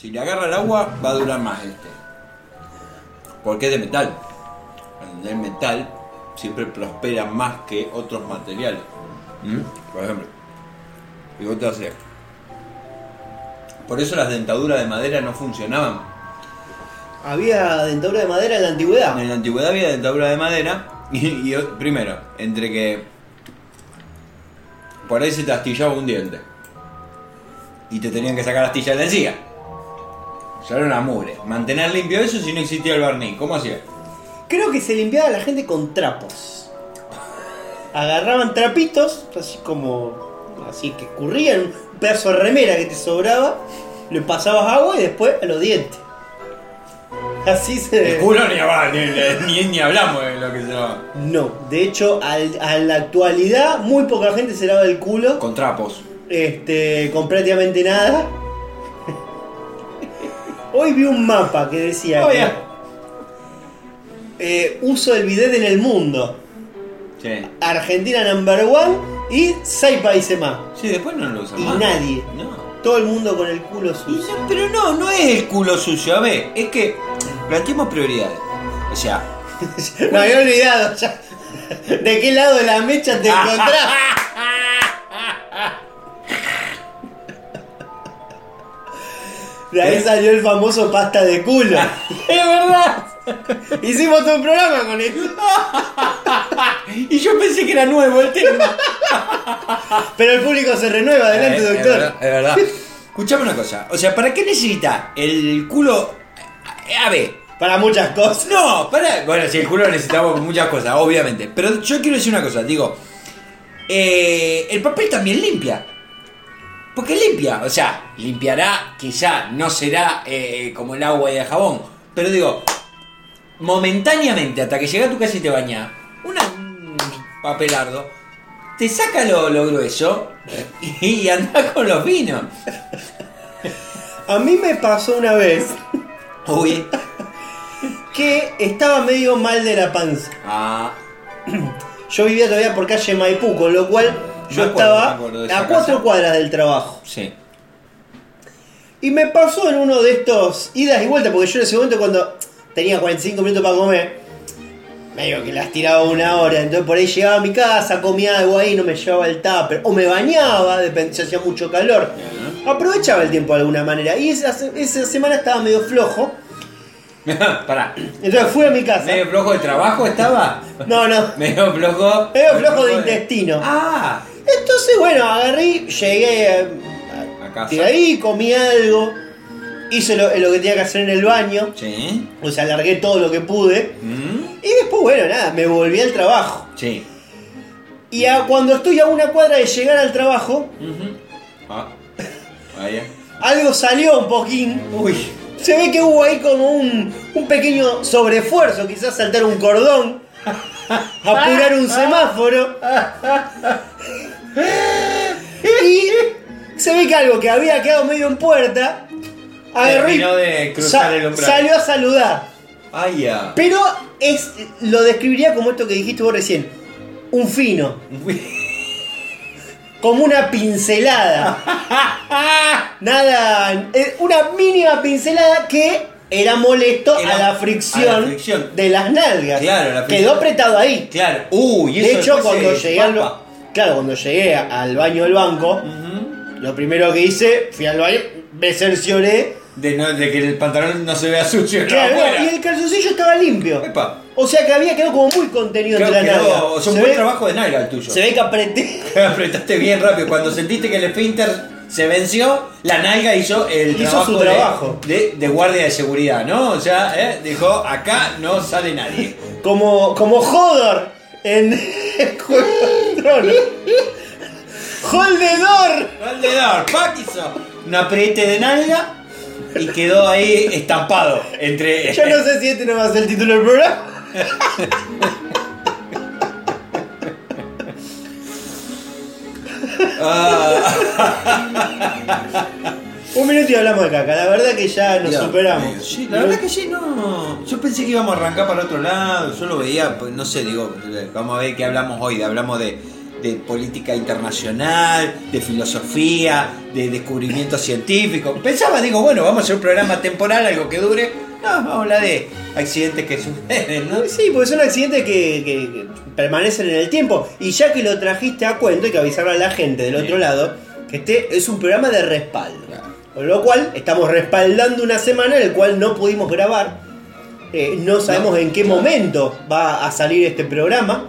Si le agarra el agua, va a durar más este. Porque es de metal. El metal siempre prospera más que otros materiales. ¿Mm? Por ejemplo. Y vos te haces. Por eso las dentaduras de madera no funcionaban. Había dentadura de madera en la antigüedad. En la antigüedad había dentadura de madera. Y, y, primero, entre que. Por ahí se te astillaba un diente. Y te tenían que sacar la astilla de la encía. Ya era una mugre. Mantener limpio eso si no existía el barniz. ¿Cómo hacía? Creo que se limpiaba la gente con trapos. Agarraban trapitos, así como. Así que escurrían un pedazo de remera que te sobraba. Le pasabas agua y después a los dientes. Así se. El culo ni, ni, ni, ni, hablamos de lo que se lava. No, de hecho, al, a la actualidad, muy poca gente se lava el culo. Con trapos. Este, con prácticamente nada. Hoy vi un mapa que decía Oh, que, eh, uso del bidet en el mundo. Sí. Argentina number one y seis países más. Sí, después no lo usan Y más. nadie. No. Todo el mundo con el culo sucio. no, pero no, no es el culo sucio. A ver, es que planteemos prioridades. O sea, Me había olvidado ya. ¿De qué lado de la mecha te encontrás? De ahí salió el famoso pasta de culo. es verdad. Hicimos todo un programa con esto. Y yo pensé que era nuevo el tema. Pero el público se renueva, adelante, Eh, Es doctor. verdad, es verdad. Escuchame una cosa. O sea, ¿para qué necesita el culo? Eh, A ver. Para muchas cosas. No, para. Bueno, si el culo lo necesitamos muchas cosas, obviamente. Pero yo quiero decir una cosa, digo. eh, el papel también limpia. Porque limpia, o sea, limpiará, quizá no será eh, como el agua y el jabón. Pero digo, momentáneamente, hasta que llega a tu casa y te baña, una, un papelardo, te saca lo, lo grueso y, anda con los vinos. A mí me pasó una vez Uy. que estaba medio mal de la panza. Ah, Yo vivía todavía por calle Maipú, con lo cual yo acuerdo, estaba a cuatro casa. cuadras del trabajo. sí. Y me pasó en uno de estos idas y vueltas, porque yo en ese momento cuando tenía 45 minutos para comer, medio que las tiraba una hora, entonces por ahí llegaba a mi casa, comía algo ahí, no me llevaba el tupper, o me bañaba, depende si hacía mucho calor. Aprovechaba el tiempo de alguna manera. Y esa, esa semana estaba medio flojo, Pará. entonces fui a mi casa. ¿Medio flojo de trabajo estaba? No, no, Medio flojo. medio flojo de intestino. Ah, Entonces, bueno, agarré, llegué a, a casa. Tiré ahí, comí algo, hice lo, lo que tenía que hacer en el baño, Sí. o sea, alargué todo lo que pude. Mm, Y después, bueno, nada, me volví al trabajo. Sí. Y a- cuando estoy a una cuadra de llegar al trabajo, Ujú. Ah. Vaya. algo salió un poquín. Uy. Se ve que hubo ahí como un, un pequeño sobreesfuerzo, quizás saltar un cordón, apurar un semáforo. Y se ve que algo que había quedado medio en puerta, agarró y Terminó de cruzar sa- el umbral. salió a saludar. Ya. Pero es lo describiría como esto que dijiste vos recién. Un fino. Como una pincelada. Nada. eh, Una mínima pincelada que era molesto Era a la a fricción, la fricción. de las nalgas. Claro, la. Quedó apretado ahí. Claro. Uy, y De hecho, cuando llegué al Claro, cuando llegué al baño del banco, lo primero que hice, fui al baño, me cercioré. de, no- de que el pantalón no se vea sucio. Claro, no, y el calzoncillo estaba limpio. Epa. O sea que había quedado como muy contenido Creo entre las quedó- nalgas. es un Se buen ve- trabajo de nalga el tuyo. Se ve que apreté. Apretaste bien rápido. Cuando sentiste que el esfínter se venció, la nalga hizo el Hizo trabajo, su de- trabajo. De, de guardia de seguridad, ¿no? O sea, ¿eh? dijo, acá no sale nadie. Como, como Hodor en Juego de Tronos. ¡Holdedor! Valdedor, Pac hizo un apriete de nalga y quedó ahí estampado entre. Yo no sé si este no va a ser el título del programa. Un minuto y hablamos de caca. La verdad que ya nos Ya, superamos. Sí, la verdad que sí, no. Yo pensé que íbamos a arrancar para otro lado. Yo lo veía, pues no sé, digo, vamos a ver qué hablamos hoy. Hablamos de, de política internacional, de filosofía, de descubrimiento científico. Pensaba, digo, bueno, vamos a hacer un programa temporal, algo que dure. No, vamos a hablar de accidentes que suceden, ¿no? Sí, porque son accidentes que, que- que permanecen en el tiempo. Y ya que lo trajiste a cuento, hay que avisarle a la gente del otro lado que este es un programa de respaldo. Con lo cual, estamos respaldando una semana en la cual no pudimos grabar. Eh, no sabemos en qué momento va a salir este programa.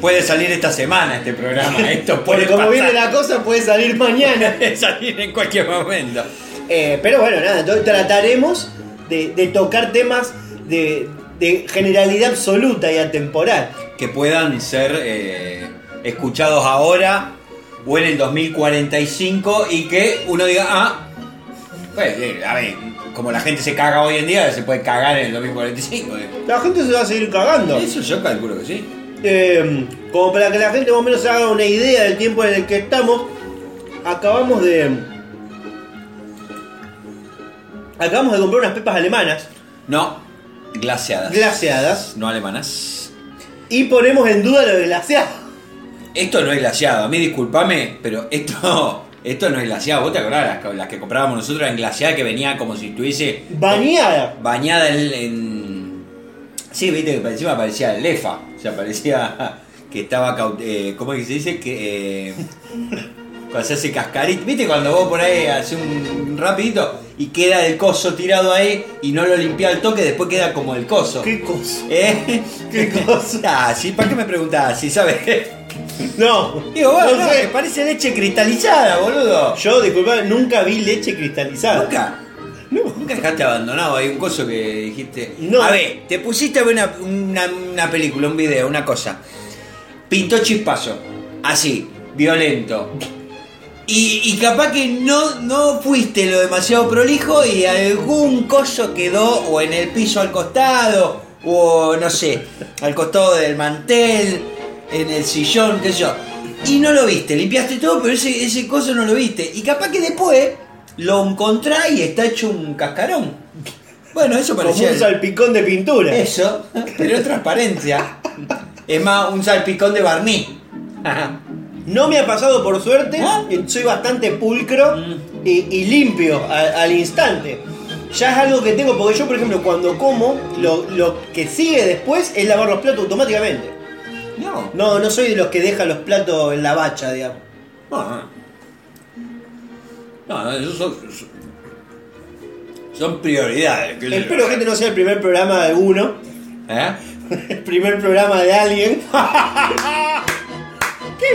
Puede salir esta semana este programa. Esto puede Porque como pasar. viene la cosa, puede salir mañana. Puede salir en cualquier momento. Eh, pero bueno, nada, entonces trataremos de, de tocar temas de, de generalidad absoluta y atemporal. que puedan ser eh, escuchados ahora o en el 2045 y que uno diga, ah, pues, eh, a ver, como la gente se caga hoy en día, se puede cagar en el 2045. eh. La gente se va a seguir cagando. Eso yo calculo que sí. Eh, como para que la gente más o menos se haga una idea del tiempo en el que estamos, acabamos de. Acabamos de comprar unas pepas alemanas, No, glaseadas. glaseadas, no alemanas. y ponemos en duda lo de glaseado. Esto no es glaseado, a mí discúlpame, pero esto, esto no es glaseado. ¿Vos te acordás? Las, que comprábamos nosotros en glaseada que venía como si estuviese Bañada. bañada en, en- Sí, viste que encima parecía lefa. O sea, parecía que estaba... Eh, ¿Cómo es que se dice? Que... eh, cuando se hace cascarita. ¿Viste cuando vos por ahí haces un, rapidito y queda el coso tirado ahí y no lo limpia al toque, después queda como el coso? ¿Qué cosa? ¿Eh? ¿Qué cosa? Ah, sí, ¿para qué me preguntás? Si sabes. No. Digo, bueno, no no, sé. parece leche cristalizada, boludo. Yo, disculpa, nunca vi leche cristalizada. Nunca. Nunca dejaste abandonado ahí un coso que dijiste. No. A ver, te pusiste a ver una, una- una película, un video, una cosa. Pintó chispazo. Así, violento. Y, y capaz que no, no fuiste lo demasiado prolijo y algún coso quedó o en el piso al costado, o no sé, al costado del mantel, en el sillón, qué sé yo. Y no lo viste, limpiaste todo, pero ese, ese coso no lo viste. Y capaz que después lo encontrás y está hecho un cascarón. Bueno, eso Como parecía. un salpicón de pintura. Eso, pero es transparencia. Es más, un salpicón de barniz. No me ha pasado por suerte, y soy bastante pulcro Mm. y, y limpio al, al instante. Ya es algo que tengo, porque yo, por ejemplo, cuando como, lo, lo que sigue después es lavar los platos automáticamente. No, No, no soy de los que dejan los platos en la bacha, digamos. no, no. Esos son, prioridades. Espero que este no sea el primer programa de uno, ¿Eh? el primer programa de alguien.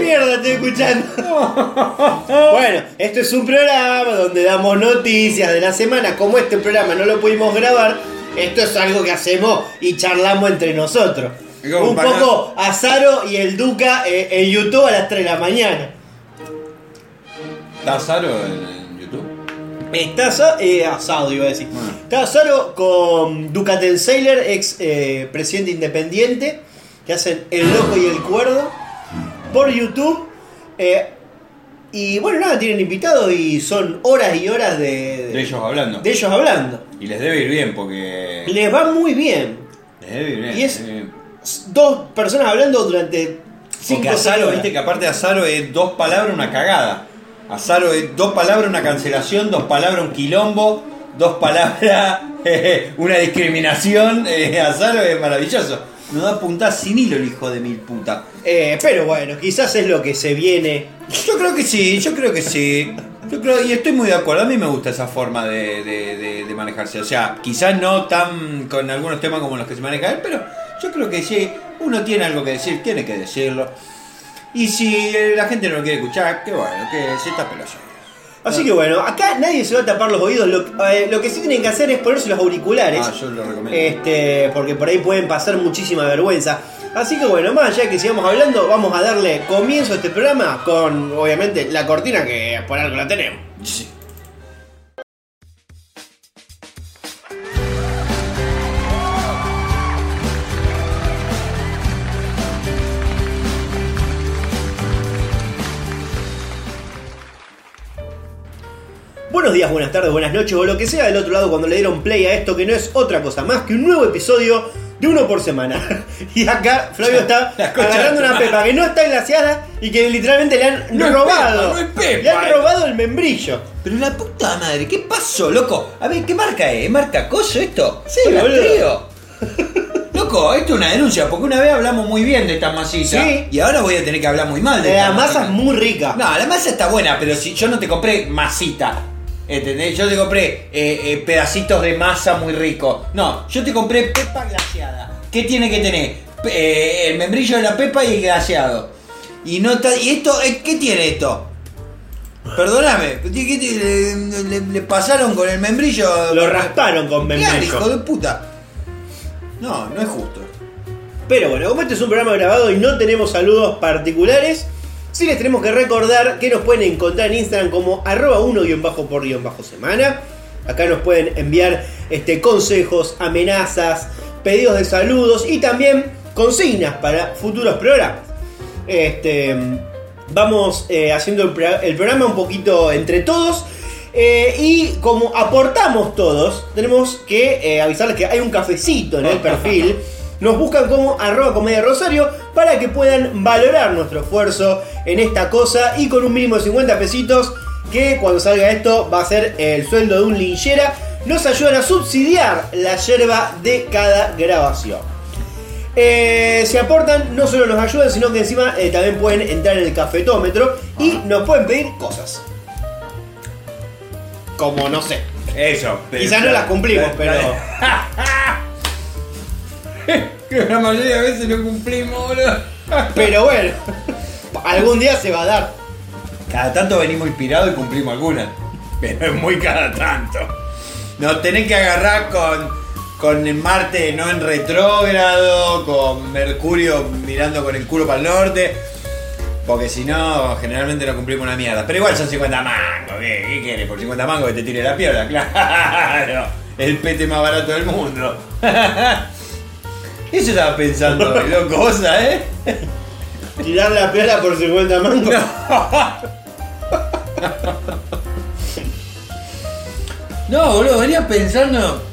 ¿Qué mierda estoy escuchando? bueno, esto es un programa donde damos noticias de la semana. Como este programa no lo pudimos grabar, esto es algo que hacemos y charlamos entre nosotros. Un para- poco Azaro y el Duca eh, en YouTube a las 3 de la mañana. ¿Está Saro en, en YouTube? Está eh, asado, iba a decir. Bueno. Está Azaro con Ducaten Sailor, ex eh, presidente independiente, que hacen El Loco y el Cuerdo por YouTube. Eh, y bueno, nada, tienen invitados y son horas y horas de, De ellos hablando. de ellos hablando. Y les debe ir bien porque. Les va muy bien. Les debe ir bien. Y es- bien. Dos personas hablando durante cinco Porque Azaro, viste que aparte de Azaro es dos palabras, una cagada. Azaro es dos palabras, una cancelación, dos palabras, un quilombo, dos palabras, una discriminación. Eh, Azaro es maravilloso. Nos da puntas sin hilo el hijo de mil puta. Eh, pero bueno, quizás es lo que se viene. Yo creo que sí, yo creo que sí. Yo creo, y estoy muy de acuerdo, a mí me gusta esa forma de, de- de- manejarse. O sea, quizás no tan con algunos temas como los que se maneja él, pero yo creo que sí, uno tiene algo que decir, tiene que decirlo. Y si la gente no lo quiere escuchar, que bueno, que se los oídos. Así que bueno, acá nadie se va a tapar los oídos. Lo, eh, lo que sí tienen que hacer es ponerse los auriculares. Ah, yo lo recomiendo. Este, porque por ahí pueden pasar muchísima vergüenza. Así que bueno, más allá de que sigamos hablando, vamos a darle comienzo a este programa con, obviamente, la cortina que por algo la tenemos. Sí. Días, buenas tardes, buenas noches o lo que sea del otro lado cuando le dieron play a esto que no es otra cosa más que un nuevo episodio de uno por semana. Y acá Flavio está agarrando una pepa que no está glaseada y que literalmente le han No es robado. pepa, no es pepa. Le han robado el membrillo. Pero la puta madre, ¿qué pasó, loco? A ver, ¿qué marca es? ¿Es marca Coso esto? Sí, boludo. Loco, esto es una denuncia, porque una vez hablamos muy bien de esta masita Sí. y ahora voy a tener que hablar muy mal de La esta masa masita. es muy rica. No, la masa está buena, pero si yo no te compré masita. ¿Entendés? Yo te compré eh, eh, pedacitos de masa muy rico. No, yo te compré pepa glaseada. ¿Qué tiene que tener? Pe- eh, el membrillo de la pepa y el glaseado. Y no está- ¿Y esto? eh, ¿Qué tiene esto? Perdóname, ¿qué- le, le- le pasaron con el membrillo? Lo rasparon con Claro, membrillo. hijo de puta. No, no es justo. Pero bueno, como este es un programa grabado y no tenemos saludos particulares, sí les tenemos que recordar que nos pueden encontrar en Instagram como arroba 1 bajo por guion bajo semana. Acá nos pueden enviar este, consejos, amenazas, pedidos de saludos y también consignas para futuros programas. Este, vamos eh, haciendo el programa un poquito entre todos. eh, y como aportamos todos, tenemos que eh, avisarles que hay un cafecito en el perfil. Nos buscan como arroba comedia rosario para que puedan valorar nuestro esfuerzo en esta cosa y con un mínimo de 50 pesitos que cuando salga esto va a ser el sueldo de un linchera. Nos ayudan a subsidiar la yerba de cada grabación. Eh, si aportan, no solo nos ayudan, sino que encima eh, también pueden entrar en el cafetómetro y nos pueden pedir cosas. Como no sé. Eso. Quizás no las cumplimos, pero. Que la mayoría de veces no cumplimos, boludo. Pero bueno, algún día se va a dar. Cada tanto venimos inspirados y cumplimos algunas. Pero es muy cada tanto. Nos tenés que agarrar con, con Marte no en retrógrado, con Mercurio mirando con el culo para el norte. Porque si no, generalmente no cumplimos una mierda. Pero igual son 50 mangos. ¿Qué, qué quieres? Por 50 mangos que te tire la piola, claro. El pete más barato del mundo. Eso estaba pensando, loco, cosa, ¿eh? Tirar la piola por 50 mangos. No, boludo, venía pensando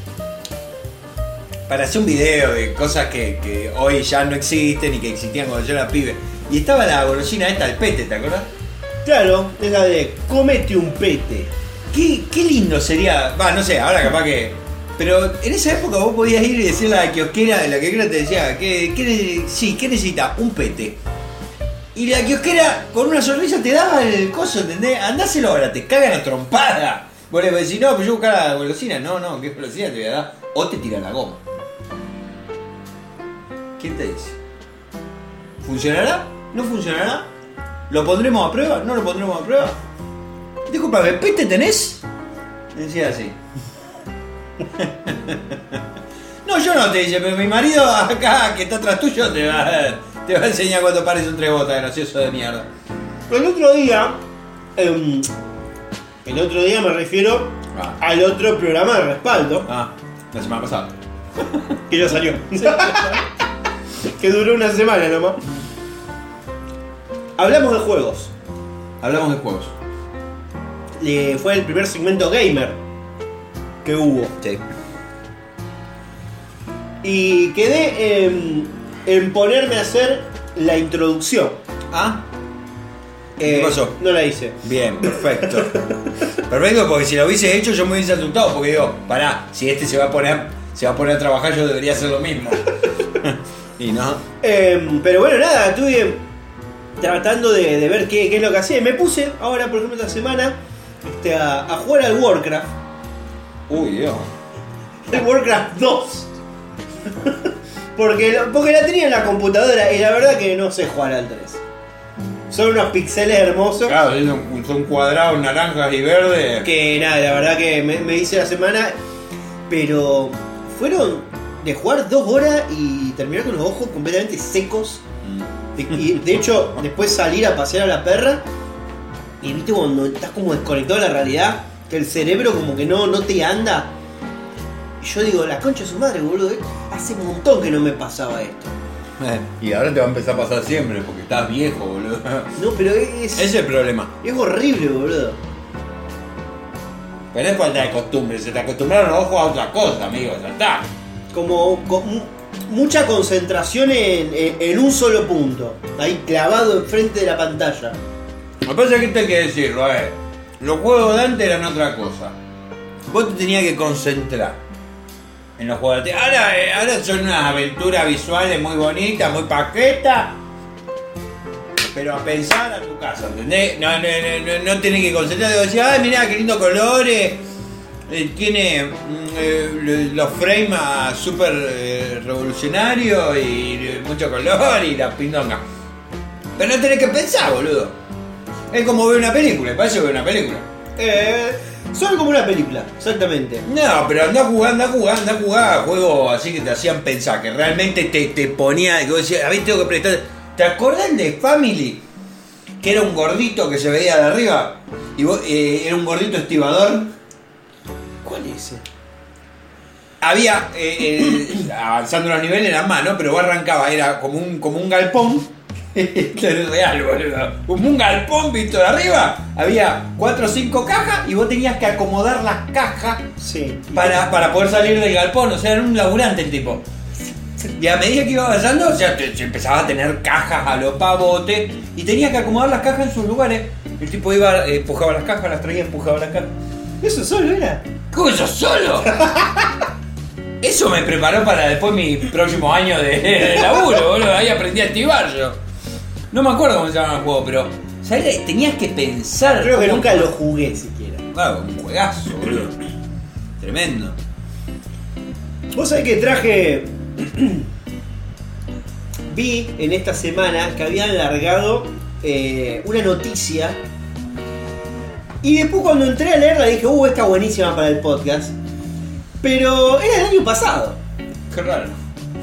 para hacer un video de cosas que, que hoy ya no existen y que existían cuando yo era pibe. Y estaba la golosina esta del pete, ¿te acordás? Claro, es la de comete un pete. Qué, qué lindo sería, va, no sé, ahora capaz que... Pero en esa época vos podías ir y decirle a la kiosquera, la kiosquera te decía, ¿qué, qué sí, ¿qué necesita? Un pete. Y la kiosquera con una sonrisa te daba el coso, ¿entendés? Andáselo ahora, te cagan a trompada. Vos le decís, no, pues yo buscar la golosina. No, no, ¿qué golosina te voy a dar? O te tiran la goma. ¿Quién te dice? ¿Funcionará? ¿No funcionará? ¿Lo pondremos a prueba? ¿No lo pondremos a prueba? Disculpame, ¿pete tenés? Decía así. No, yo no te dice, pero mi marido acá que está atrás tuyo te va, a- te va a enseñar cuando pares un tres botas, gracioso de mierda. El otro día. em, el otro día me refiero Ah. al otro programa de respaldo Ah, la semana pasada. que ya salió. que duró una semana nomás. Hablamos de juegos. Hablamos de juegos. Le- fue el primer segmento gamer que hubo. Sí. Y quedé en, en ponerme a hacer la introducción. Ah, Eh, ¿Qué pasó? No la hice. bien, perfecto. perfecto, porque si lo hubiese hecho yo me hubiese asustado, porque digo, pará, si este se va a poner, se va a poner a trabajar, yo debería hacer lo mismo. y no. Eh, pero bueno, nada, estuve tratando de, de ver qué, qué es lo que hacía. Y me puse ahora, por ejemplo, esta semana este, a, a jugar al Warcraft. Uy, Dios. El Warcraft 2. porque, porque la tenía en la computadora y la verdad que no sé jugar al 3. Son unos pixeles hermosos. Claro, son, son cuadrados naranjas y verdes. Que nada, la verdad que me, me hice la semana. Pero fueron de jugar dos horas y terminar con los ojos completamente secos. De- Y de hecho, después salir a pasear a la perra. Y viste cuando estás como desconectado de la realidad, que el cerebro como que no, no te anda. Y yo digo, la concha de su madre, boludo. eh, Hace un montón que no me pasaba esto. Y ahora te va a empezar a pasar siempre, porque estás viejo, boludo. No, pero es, Ese es el problema. es horrible, boludo. Pero es falta de costumbre, se te acostumbraron los ojos a otra cosa, amigo, ya está. Como, mucha concentración en, en- en un solo punto. Ahí clavado enfrente de la pantalla. Pasa es que hay que decirlo, a ver. Los juegos de antes eran otra cosa. Vos te tenías que concentrar en los juegos de antes. Ahora, eh, ahora son unas aventuras visuales muy bonitas, muy paquetas. Pero a pensar a tu casa, ¿entendés? No, no, no, no, tenés que concentrarte. Decir, ay, mirá, qué lindo colores. Eh, tiene mm, eh, los frames súper eh, revolucionarios y mucho color y la pindonga. Pero no tenés que pensar, boludo. Es como ver una película, parece ver una película. Eh, son como una película, exactamente. No, pero anda a jugar, anda a jugar, anda a jugar juegos así que te hacían pensar, que realmente te, te ponía, que vos decías, a ver, tengo que prestar. ¿Te acordás de Family? Que era un gordito que se veía de arriba y vos, eh, era un gordito estibador. ¿Cuál es ese? Había, eh, avanzando los niveles eran más, ¿no? Pero vos arrancaba, era como un, como un galpón. Esto es real, boludo. Como un galpón visto de arriba. Había cuatro o cinco cajas y vos tenías que acomodar las cajas Sí. para, para poder salir del galpón. O sea, era un laburante el tipo. Y a medida que iba avanzando, o sea, te, te empezaba a tener cajas a lo pavote y tenías que acomodar las cajas en sus lugares. El tipo iba, eh, empujaba las cajas, las traía, empujaba las cajas. Eso solo era. ¿Cómo eso solo? Eso me preparó para después mi próximo año de, de laburo, boludo. Ahí aprendí a activar yo. No me acuerdo cómo se llama el juego, pero ¿sabes? tenías que pensar. Creo que cómo- nunca lo jugué siquiera. Claro, un juegazo, boludo. Tremendo. Vos sabés que traje. Vi en esta semana que habían largado eh, una noticia. Y después cuando entré a leerla dije, uh, está buenísima para el podcast. Pero era el año pasado. Qué raro.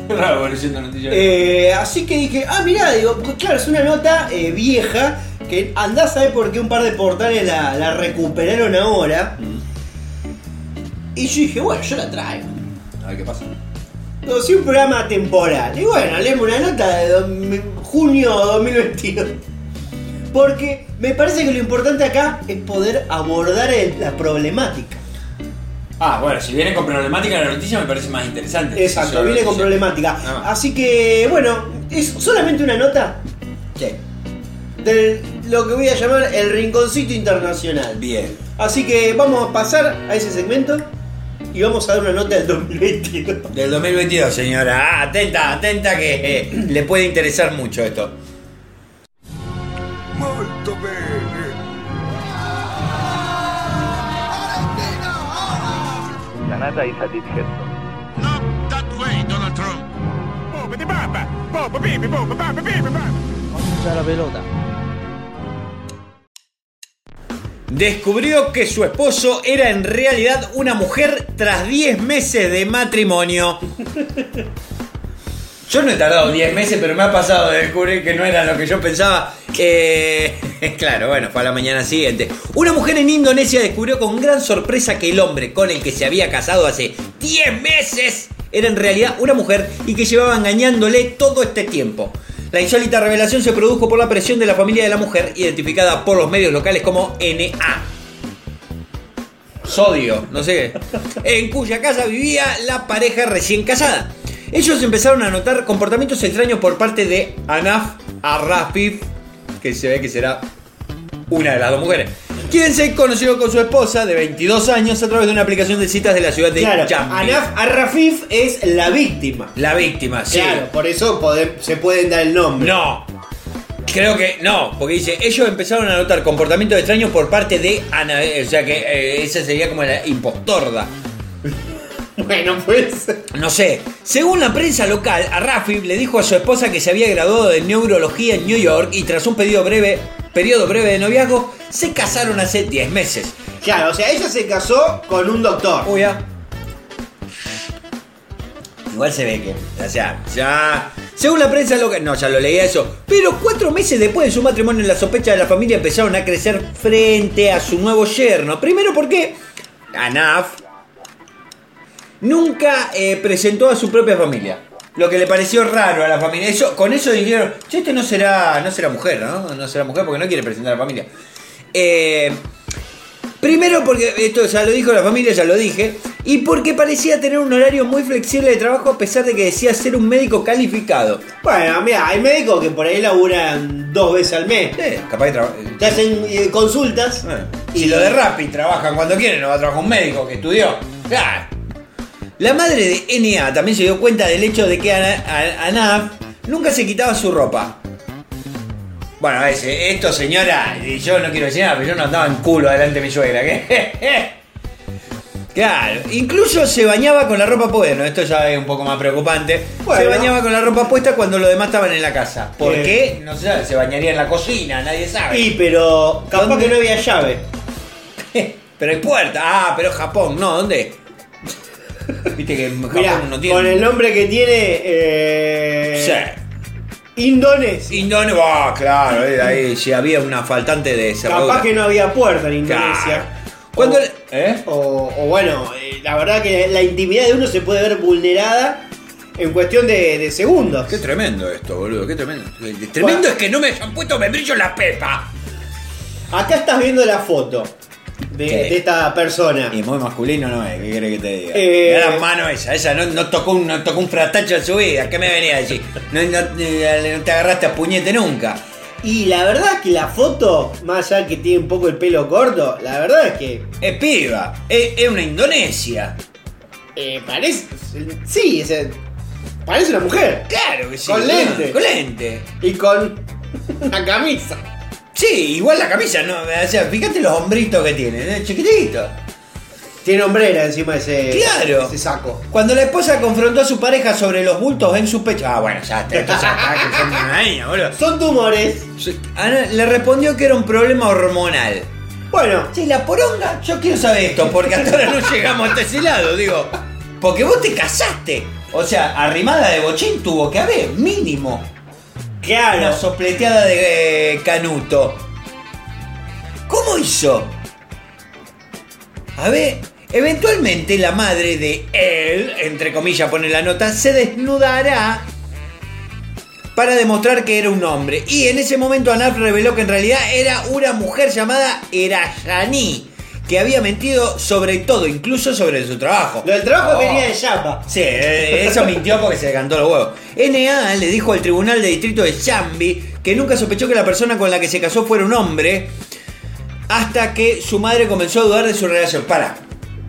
Eh, así que dije, ah, mirá, digo, claro, es una nota eh, vieja que andás a saber por qué un par de portales la, la recuperaron ahora. Y yo dije, bueno, yo la traigo. A ver qué pasa. No, sí, un programa temporal. Y bueno, leemos una nota de dos- junio 2022. Porque me parece que lo importante acá es poder abordar el- la problemática. Ah, bueno, si viene con problemática la noticia me parece más interesante. Exacto, viene con problemática. Ah. Así que, bueno, es solamente una nota Sí. de lo que voy a llamar el rinconcito internacional. Bien. Así que vamos a pasar a ese segmento y vamos a dar una nota del 2022. Del 2022, señora. Ah, atenta, atenta que eh, le puede interesar mucho esto. Canada is a dithead. Not that way, Donald Trump. Descubrió que su esposo era en realidad una mujer tras 10 meses de matrimonio. Yo no he tardado 10 meses, pero me ha pasado de descubrir que no era lo que yo pensaba. Eh, claro, bueno, fue a la mañana siguiente. Una mujer en Indonesia descubrió con gran sorpresa que el hombre con el que se había casado hace 10 meses era en realidad una mujer y que llevaba engañándole todo este tiempo. La insólita revelación se produjo por la presión de la familia de la mujer, identificada por los medios locales como NA. Sodio, no sé en cuya casa vivía la pareja recién casada. Ellos empezaron a notar comportamientos extraños por parte de Anaf Arrafif, que se ve que será una de las dos mujeres, quien se conoció con su esposa de 22 años a través de una aplicación de citas de la ciudad de Claro, Jambi. Anaf Arrafif es la víctima. La víctima, sí. Claro, por eso pode- se pueden dar el nombre. No. Creo que no, porque dice, ellos empezaron a notar comportamientos extraños por parte de Ana, o sea que eh, esa sería como la impostorda. Bueno, pues. No sé. Según la prensa local, a Rafi le dijo a su esposa que se había graduado de neurología en New York y tras un pedido breve, periodo breve de noviazgo, se casaron hace 10 meses. Claro, o sea, ella se casó con un doctor. Uy, ya. Igual se ve que, o sea, ya. Según la prensa local, no, ya lo leía eso. Pero cuatro meses después de su matrimonio, las sospechas de la familia empezaron a crecer frente a su nuevo yerno. Primero porque Anaf nunca eh, presentó a su propia familia. Lo que le pareció raro a la familia. Eso, con eso dijeron, "Che, este no será, no será mujer, ¿no? No será mujer porque no quiere presentar a la familia. Eh, Primero porque, esto ya lo dijo la familia, ya lo dije, y porque parecía tener un horario muy flexible de trabajo a pesar de que decía ser un médico calificado. Bueno, mira, hay médicos que por ahí laburan dos veces al mes. Eh, capaz que traba- Te hacen eh, consultas. Y lo de Rappi trabajan cuando quieren, no va a trabajar un médico que estudió. Claro. La madre de NA también se dio cuenta del hecho de que Anaf nunca se quitaba su ropa. Bueno, ese, esto señora, yo no quiero decir nada, pero yo no andaba en culo delante de mi suegra. ¿qué? Claro, incluso se bañaba con la ropa puesta. Bueno, esto ya es un poco más preocupante. Bueno. Se bañaba con la ropa puesta cuando los demás estaban en la casa. ¿Por qué? No sé, se bañaría en la cocina, nadie sabe. Y pero capaz ¿Dónde? que no había llave. Pero hay puerta. Ah, pero Japón, no, ¿dónde? Viste que en Japón no tiene. con el nombre que tiene eh, Sí. Indonesia. Indonesia. Ah, claro, eh, ahí sí había una faltante de cerradura. Capaz que no había puerta en Indonesia. Claro. O- ¿Eh? O, o bueno, eh, la verdad que la intimidad de uno se puede ver vulnerada en cuestión de, de segundos. Qué tremendo esto, boludo, qué tremendo. Tremendo es que no me hayan puesto membrillo en la pepa. Acá estás viendo la foto de, esta persona. Y muy masculino no es, ¿qué querés que te diga? Eh. Era la mano esa, esa no, no tocó un, no tocó un fratacho en su vida, ¿qué me venía a decir? No, no- no te agarraste a puñete nunca. Y la verdad es que la foto, más allá que tiene un poco el pelo corto, la verdad es que Es piba, es, es una Indonesia. eh, parece. Sí, es, parece una mujer. Claro que sí. Con lente. Con lente. Y con una camisa. Sí, igual la camisa, no, o sea, fíjate los hombritos que tiene, ¿eh? chiquitito. Tiene hombrera encima de ese, Claro. ese saco. Cuando la esposa confrontó a su pareja sobre los bultos en su pecho. Ah, bueno, ya está, esto ya está, que son una niña, boludo. Son tumores. Ana le respondió que era un problema hormonal. Bueno, Sí, la poronga, yo quiero saber esto, porque hasta ahora no llegamos hasta ese lado, digo. Porque vos te casaste. O sea, arrimada de bochín tuvo que haber, mínimo. Claro. sopleteada de eh, canuto. ¿Cómo hizo? A ver, eventualmente la madre de él, entre comillas pone la nota, se desnudará para demostrar que era un hombre. Y en ese momento Anaf reveló que en realidad era una mujer llamada Erayani, que había mentido sobre todo, incluso sobre su trabajo. Lo del trabajo Oh. venía de Yapa. Sí, eh, eso mintió porque se le cantó los huevos. NA le dijo al tribunal de distrito de Chambi que nunca sospechó que la persona con la que se casó fuera un hombre hasta que su madre comenzó a dudar de su relación. Para.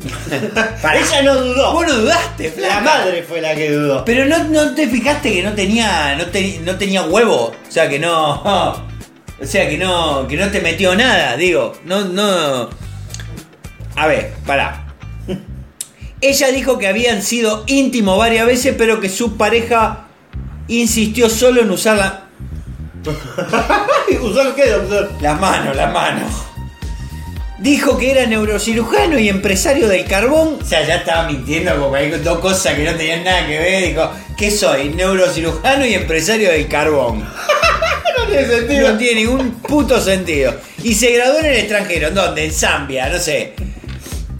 Para. Ella no dudó. Vos no dudaste, flaca. La madre fue la que dudó. Pero no, no te fijaste que no tenía, no, te- no tenía huevo. O sea que no. O sea que no. Que no te metió nada, digo. No, no. A ver, pará. Ella dijo que habían sido íntimos varias veces, pero que su pareja insistió solo en usar la- ¿Usó qué, doctor? las manos, las manos. Dijo que era neurocirujano y empresario del carbón. O sea, ya estaba mintiendo porque hay dos cosas que no tenían nada que ver. Dijo, ¿qué soy? Neurocirujano y empresario del carbón. No tiene sentido. No tiene ningún puto sentido. Y se graduó en el extranjero. ¿En dónde? En Zambia, no sé.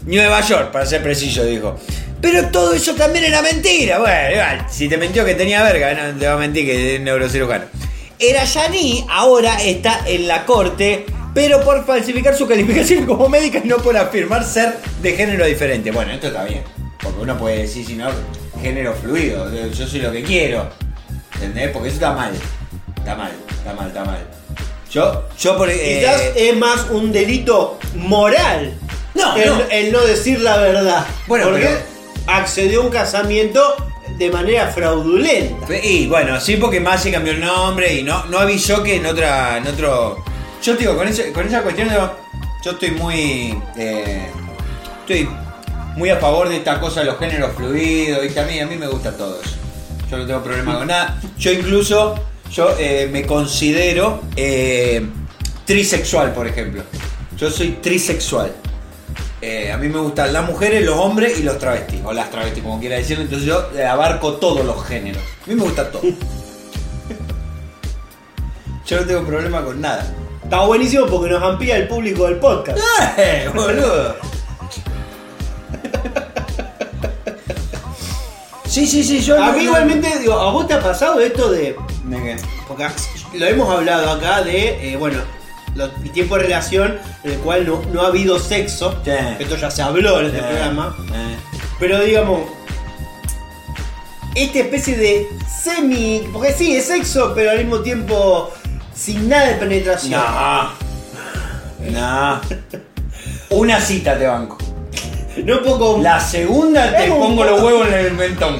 Nueva York, para ser preciso, dijo. Pero todo eso también era mentira. Bueno, igual, si te mintió que tenía verga, no te va a mentir que es neurocirujano. Era Yani ahora está en la corte, pero por falsificar su calificación como médica y no por afirmar ser de género diferente. Bueno, esto está bien. Porque uno puede decir, si no, género fluido. Yo soy lo que quiero. ¿Entendés? Porque eso está mal. Está mal, está mal, está mal. Yo, yo por eh, Quizás es más un delito moral. No, el, no. el no decir la verdad. Bueno, porque pero- accedió a un casamiento de manera fraudulenta. Y bueno, sí, porque Masi cambió el nombre y no, no avisó que en otra. En otro. Yo te digo, con, ese- con esa cuestión yo, yo estoy muy. eh, estoy muy a favor de esta cosa de los géneros fluidos y también a mí me gusta todo eso. Yo no tengo problema con nada. Yo incluso, yo eh, me considero eh, trisexual, por ejemplo. Yo soy trisexual. Eh, a mí me gustan las mujeres, los hombres y los travestis, o las travestis, como quiera decirlo. Entonces yo abarco todos los géneros. A mí me gusta todo. Yo no tengo problema con nada. Está buenísimo porque nos amplía el público del podcast. ¡Eh, boludo! Sí, sí, sí, yo. A mí no- igualmente, digo, ¿a vos te ha pasado esto de ¿De qué? Porque lo hemos hablado acá de, eh, bueno, lo- el tiempo de relación en el cual no, no ha habido sexo. Sí. Esto ya se habló en este programa. Pero digamos, esta especie de semi. Porque sí, es sexo, pero al mismo tiempo sin nada de penetración. No. No. Una cita te banco. No un poco. La segunda te pongo los huevos en el mentón.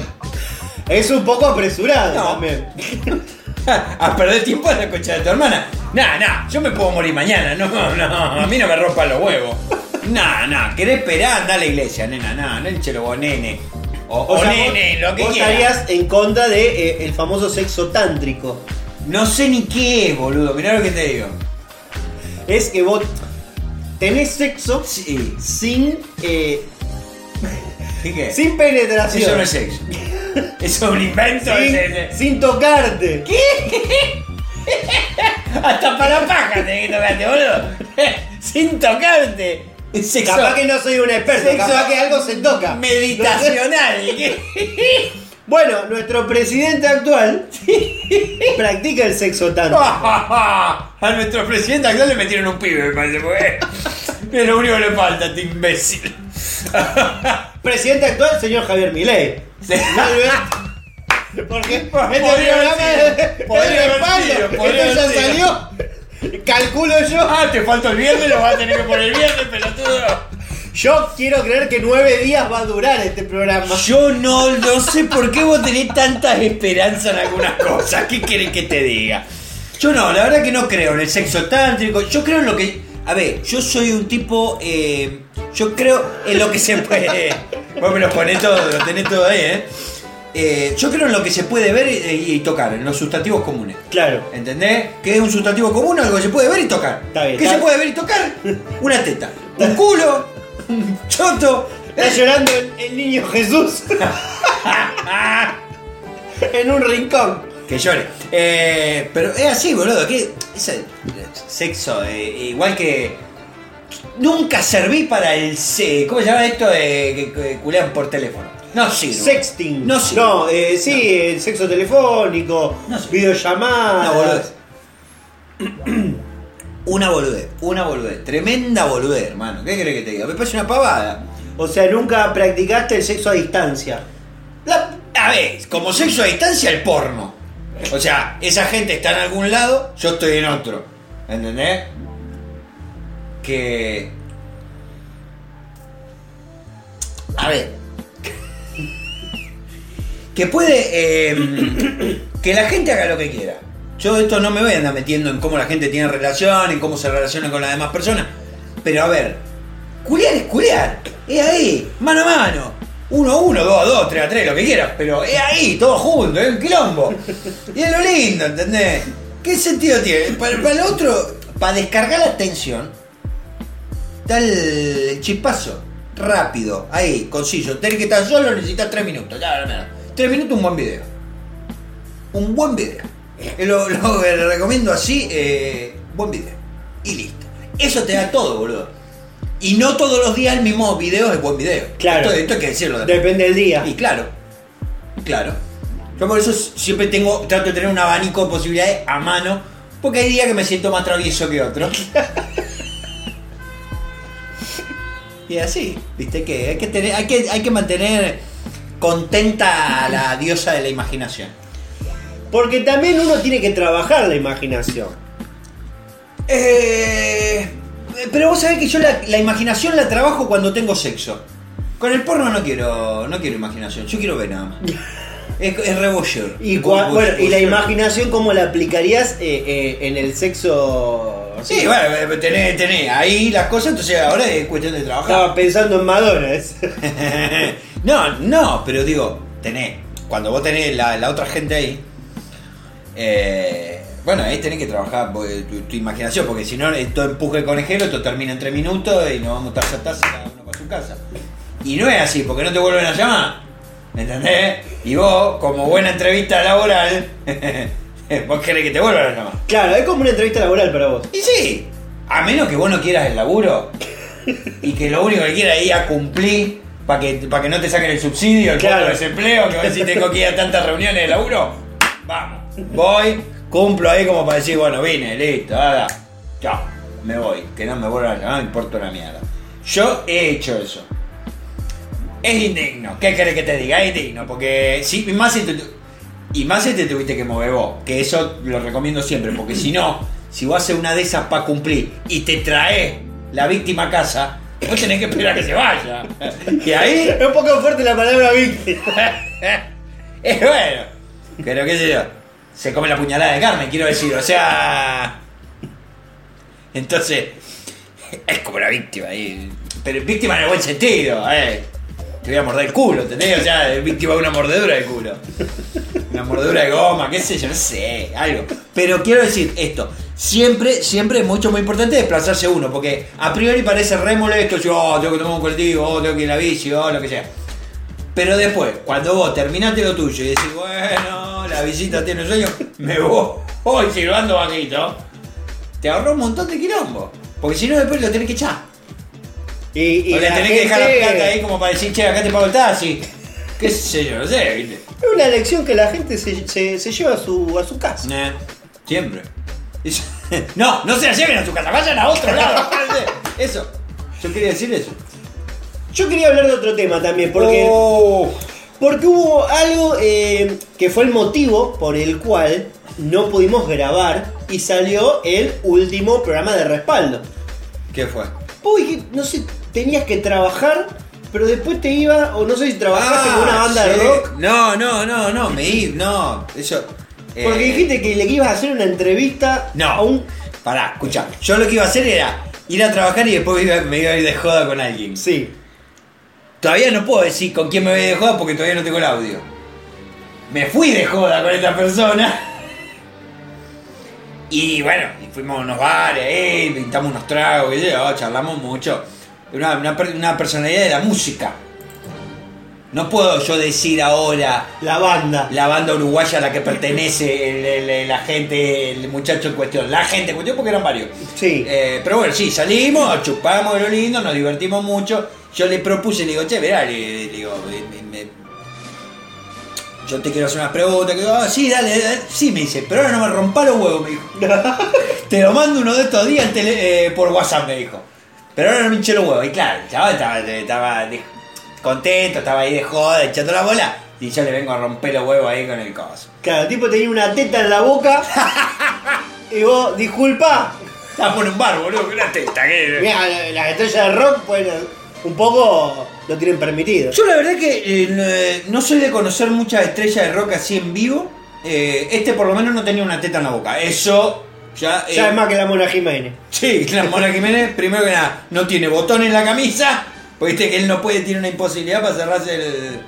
Es un poco apresurado No. también. A perder tiempo en la concha de tu hermana. Nah, nah, yo me puedo morir mañana. No, no, a mí no me rompan los huevos. Nah, nah, querés esperar, anda a la iglesia, nena, nah, no échelo vos, nene. O, o O sea, nene, vos- lo que vos quieras. estarías en contra de eh, el famoso sexo tántrico. No sé ni qué es, boludo, mirá lo que te digo. Es que vos tenés sexo Sí. sin. eh, sin penetración. Eso no es sexo. Es un invento. Sin, ese- ese- sin tocarte. Hasta para paja tenés que tocarte, boludo. Sin tocarte. Sexo. Capaz que no soy un experto, Sexo capaz que algo se toca. Meditacional. ¿qué? Bueno, nuestro presidente actual practica el sexo tántrico. A nuestro presidente actual le metieron un pibe, me parece, porque es lo único que le falta, este imbécil. Presidente actual, señor Javier Milei. Sí. No olvidate. Porque este Podría haber programa sido, es- podría respaldo. podría Esto ya haber sido. salió. Calculo yo. Ah, te falta el viernes, lo vas a tener que poner el viernes, pelotudo. Yo quiero creer que nueve días va a durar este programa. Yo no, no sé por qué vos tenés tantas esperanzas en algunas cosas. ¿Qué querés que te diga? Yo no, la verdad que no creo en el sexo tántrico. Yo creo en lo que. A ver, yo soy un tipo. eh, yo creo en lo que se puede. Vos me lo ponés todo, lo tenés todo ahí, ¿eh? Eh, yo creo en lo que se puede ver y, y tocar, en los sustantivos comunes. Claro. ¿Entendés? ¿Qué es un sustantivo común? Algo que se puede ver y tocar. Está bien, ¿Qué está- se puede ver y tocar? Una teta. Un culo. Un choto. Está llorando el, el niño Jesús. en un rincón. Que llore. Eh, pero es así, boludo. Que ese sexo, eh, igual que. Nunca serví para el. se- ¿Cómo se llama esto de que, que culean por teléfono? No sirve. Sexting. No sirve. No, eh, sí, el sexo telefónico, No sé. videollamadas. Una boludez. Una boludez, una boludez. Tremenda boludez, hermano. ¿Qué querés que te diga? Me parece una pavada. O sea, nunca practicaste el sexo a distancia. La- a ver, como sexo a distancia, el porno. O sea, esa gente está en algún lado, yo estoy en otro. ¿Entendés? Que. A ver. Que puede. eh, que la gente haga lo que quiera. Yo esto no me voy a andar metiendo en cómo la gente tiene relación, en cómo se relaciona con las demás personas. Pero a ver, culiar es culiar. Es ahí, mano a mano. Uno a uno, dos a dos, tres a tres, lo que quieras. Pero es ahí, todo junto, es un quilombo. Y es lo lindo, ¿entendés? ¿Qué sentido tiene? Para, para el otro, para descargar la tensión, está el chispazo. Rápido, ahí, conciso. Tenés que estar solo, necesitas tres minutos. Ya, ya, ya. Tres minutos, un buen video. Un buen video. Eh, Lo, lo- lo recomiendo así, eh, buen video. Y listo. Eso te da todo, boludo. Y no todos los días el mismo video es buen video. Claro. Esto, esto hay que decirlo. Depende del día. Y claro, claro. Yo por eso siempre tengo, trato de tener un abanico de posibilidades a mano, porque hay días que me siento más travieso que otros. y así, viste que hay que tener, hay que, hay que mantener contenta a la diosa de la imaginación. Porque también uno tiene que trabajar la imaginación. Eh, pero vos sabés que yo la, la imaginación la trabajo cuando tengo sexo. Con el porno no quiero, no quiero imaginación, yo quiero ver nada más. Es, es. Y, cua- bueno, la imaginación, ¿cómo la aplicarías eh, eh, en el sexo? Sí, bueno, eh, tenés, tenés ahí las cosas, entonces ahora es cuestión de trabajar. Estaba pensando en Madonna. no, no, pero digo, tenés, cuando vos tenés la, la otra gente ahí, eh, bueno, ahí tenés que trabajar porque tu, tu imaginación, porque si no, esto empuje de conejero, esto termina en tres minutos y nos vamos taza a taza cada uno para su casa. Y no es así, porque no te vuelven a llamar, ¿entendés? Y vos, como buena entrevista laboral, vos querés que te vuelvan a llamar. Claro, es como una entrevista laboral para vos. Y sí, a menos que vos no quieras el laburo y que lo único que quieras es ir a cumplir para que, pa' que no te saquen el subsidio, el Claro. desempleo, que a ver si tengo que ir a tantas reuniones de laburo. Vamos, voy, cumplo ahí como para decir, bueno, vine, listo, nada, chao, me voy, que no me vuelvan a llamar, me importa una mierda. Yo he hecho eso. Es indigno. ¿Qué querés que te diga? Es indigno. Porque sí, y más si te, y más si te tuviste que mover vos. Que eso lo recomiendo siempre. Porque si no, si vos haces una de esas para cumplir y te traes la víctima a casa, vos tenés que esperar a que se vaya. Y ahí Es un poco fuerte la palabra víctima. es bueno. Pero qué sé yo. Se come la puñalada de carne, quiero decir. O sea. Entonces. Es como la víctima ahí. Pero víctima en el buen sentido, eh. Te voy a morder el culo, ¿entendés? O sea, víctima de una mordedura de culo. Una mordedura de goma, qué sé yo, no sé, algo. Pero quiero decir esto. Siempre, siempre es mucho muy importante desplazarse uno, porque a priori parece re molesto, yo oh, tengo que tomar un colectivo, oh, tengo que ir a la bici, oh, lo que sea. Pero después, cuando vos terminaste lo tuyo y decís, bueno, la visita tiene sueño, me voy, voy silbando bajito, te ahorró un montón de quilombo. Porque si no, después lo tenés que echar. Y, y o le tenés que dejar la plata ahí como para decir, che, acá te pago el taxi. Qué sé yo, no sé, ¿viste? Es una lección que la gente se, se- se lleva a su, a su casa. Eh, siempre. No, no se la lleven a su casa, vayan a otro lado. Eso. Yo quería decir eso. Yo quería hablar de otro tema también, porque, Oh. porque hubo algo eh, que fue el motivo por el cual no pudimos grabar y salió el último programa de respaldo. ¿Qué fue? Uy, no sé, tenías que trabajar, pero después te iba, o no sé si trabajaste con una banda de Ah, rock. No, no, no, no, me iba, no, eso. eh, Porque dijiste que le ibas a hacer una entrevista No, a un. pará, escucha. Yo lo que iba a hacer era ir a trabajar y después me iba a ir de joda con alguien. Sí. Todavía no puedo decir con quién me voy de joda porque todavía no tengo el audio. Me fui de joda con esta persona. Y bueno, y fuimos a unos bares, eh, pintamos unos tragos, sé yo, charlamos mucho. Una, una personalidad de la música. No puedo yo decir ahora La banda. la banda uruguaya a la que pertenece el, el- el- la gente, el muchacho en cuestión. La gente en cuestión porque eran varios. Sí. Eh, pero bueno, sí, salimos, chupamos de lo lindo, nos divertimos mucho. Yo le propuse, le digo, che, verá, le, le digo, me- me- yo te quiero hacer unas preguntas. Que digo, ah, sí, dale, dale. Sí, me dice, pero ahora no me rompa los huevos, me dijo. te lo mando uno de estos días tele- eh, por WhatsApp, me dijo. Pero ahora no me hinché los huevos. Y claro, el chaval estaba, estaba contento, estaba ahí de joda, echando la bola. Y yo le vengo a romper los huevos ahí con el coso. Claro, el tipo tenía una teta en la boca. y vos, disculpa. Estábamos en un bar, boludo, con una teta. que- Mira, las estrellas de rock, bueno, un poco lo tienen permitido. Yo la verdad que eh, no soy de conocer muchas estrellas de rock así en vivo. Eh, este por lo menos no tenía una teta en la boca. Eso ya... eh, Ya es más que la Mona Jiménez. Sí, la Mona Jiménez, primero que nada, no tiene botón en la camisa. Porque viste que él no puede, tiene una imposibilidad para cerrarse el,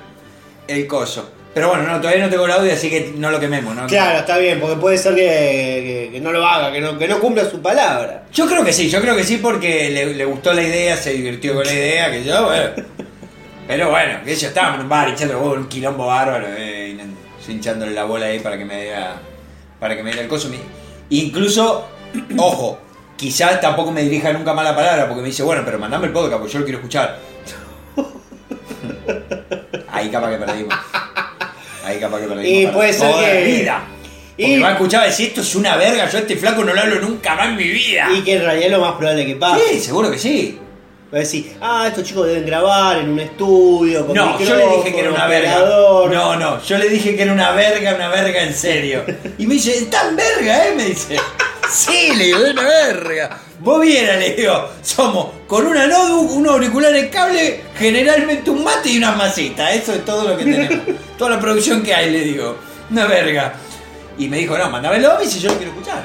el coso. Pero bueno, no, todavía no tengo el audio, así que no lo quememos, ¿no? Claro, está bien, porque puede ser que, que- que no lo haga, que no, que no cumpla su palabra. Yo creo que sí, yo creo que sí porque le, le gustó la idea, se divirtió con la idea, que yo, bueno. Pero bueno, que yo estaba en un bar echando un quilombo bárbaro, eh, hinchándole la bola ahí para que me diera, para que me diera el coso. Incluso, ojo, quizás tampoco me dirija nunca mala palabra, porque me dice, bueno, pero mandame el podcast, porque yo lo quiero escuchar. Ahí capaz que perdimos. Ahí capaz que perdimos. Y puede ser que- vida. Porque y- va a escuchar decir, esto es una verga, yo a este flaco no lo hablo nunca más en mi vida. Y que en realidad es lo más probable que pase. Sí, seguro que sí. Va a decir, ah, estos chicos deben grabar en un estudio con No, yo le dije que era una verga. No, no, yo le dije que era una verga, una verga en serio. Y me dice, tan verga, ¿eh? Me dice. Sí, le digo, una verga. Vos vieras, le digo, somos con una notebook, un auricular en cable, generalmente un mate y unas masitas. Eso es todo lo que tenemos. Toda la producción que hay, le digo. Una verga. Y me dijo, no, mándamelo y si yo lo quiero escuchar.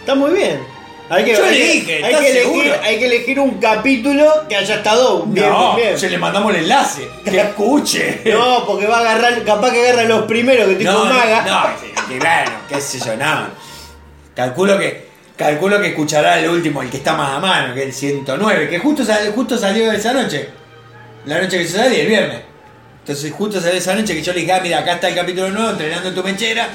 Está muy bien. Hay que, Yo hay le dije, hay ¿estás que, elegir, hay que elegir un capítulo que haya estado bien, no, bien, se le mandamos el enlace. Que escuche. No, porque va a agarrar, capaz que agarra los primeros que tipo No, no, maga. no, que, bueno, qué sé yo, no. Calculo que, calculo que escuchará el último, el que está más a mano, que es el 109, que justo, sal- justo salió esa noche. La noche que se salió, el viernes. Entonces justo salió esa noche que yo le dije, ah, mira, acá está el capítulo nuevo, entrenando tu mechera.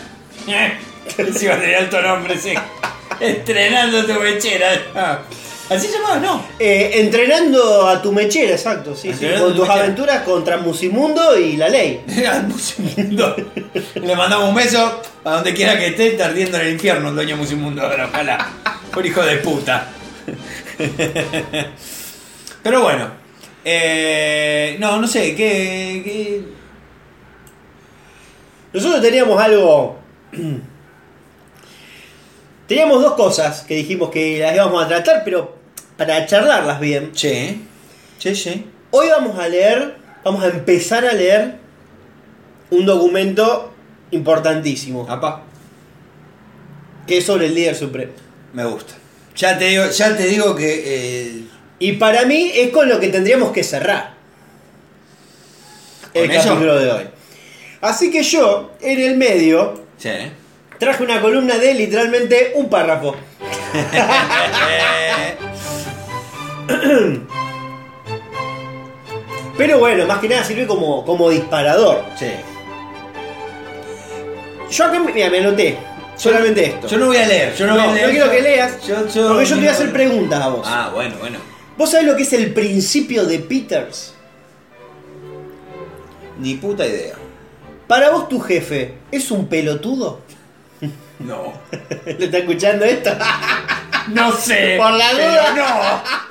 Sí, va a tener alto nombre, sí. Entrenando tu mechera. Así se llamaba, ¿no? Eh, entrenando a tu mechera, exacto, sí, sí, con tu tus mechera. aventuras contra Musimundo y la ley. Al Musimundo. Le mandamos un beso a donde quiera que esté, está ardiendo en el infierno el dueño Musimundo ahora, ojalá. Por hijo de puta. Pero bueno, Eh, no, no sé, ¿qué, qué? Nosotros teníamos algo. Teníamos dos cosas que dijimos que las íbamos a tratar, pero para charlarlas bien. Che, che, che. Hoy vamos a leer, vamos a empezar a leer un documento importantísimo, Apa, que es sobre el líder supremo. me gusta. Ya te digo, ya te digo que... eh, Y para mí es con lo que tendríamos que cerrar el ¿Con eso? capítulo de hoy. Así que yo, en el medio, sí. traje una columna de literalmente un párrafo. Pero bueno, más que nada sirve como, como disparador. sí. Yo acá, mira, me anoté solamente esto. Yo no voy a leer, yo no, No, voy a leer. no quiero que leas, Yo- yo- porque yo te voy a hacer preguntas a vos. Ah, bueno, bueno. ¿Vos sabés lo que es el principio de Peters? Ni puta idea. Para vos tu jefe, ¿es un pelotudo? No. ¿Le está escuchando esto? No sé. Por la duda. no.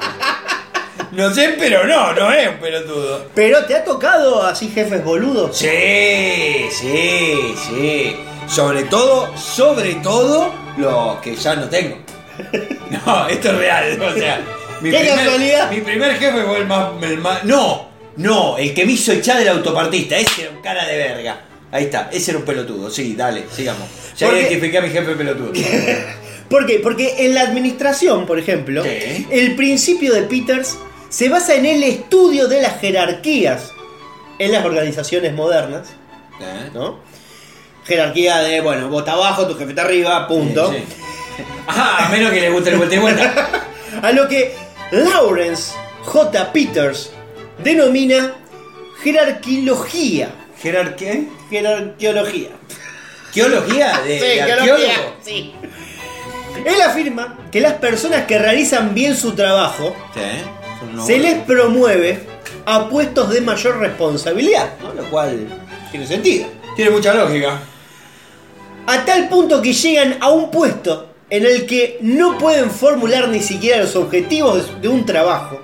No sé, pero no, no es un pelotudo. ¿Pero te ha tocado así jefes boludos? Sí, sí, sí. Sobre todo, sobre todo, lo que ya no tengo. No, esto es real. O sea, mi ¡Qué casualidad! Mi primer jefe fue el más, el más- No, no, el que me hizo echar del autopartista. Ese era un cara de verga. Ahí está, ese era un pelotudo. Sí, dale, sigamos. Ya Porque- identifiqué a mi jefe pelotudo. ¿Por qué? Porque en la administración, por ejemplo, Sí. el principio de Peters se basa en el estudio de las jerarquías en las organizaciones modernas, ¿Eh? ¿no? Jerarquía de, bueno, vos abajo, tu jefe está arriba, punto. Sí, sí. Ah, a menos que le guste el vuelta y vuelta. A lo que Lawrence J. Peters denomina jerarquilogía. Gerard, ¿qué? Jerarquiología. ¿Geología? ¿De, de geología, arqueólogo? sí. Él afirma que las personas que realizan bien su trabajo Sí. se les promueve a puestos de mayor responsabilidad, ¿no? lo cual tiene sentido. Tiene mucha lógica. A tal punto que llegan a un puesto en el que no pueden formular ni siquiera los objetivos de un trabajo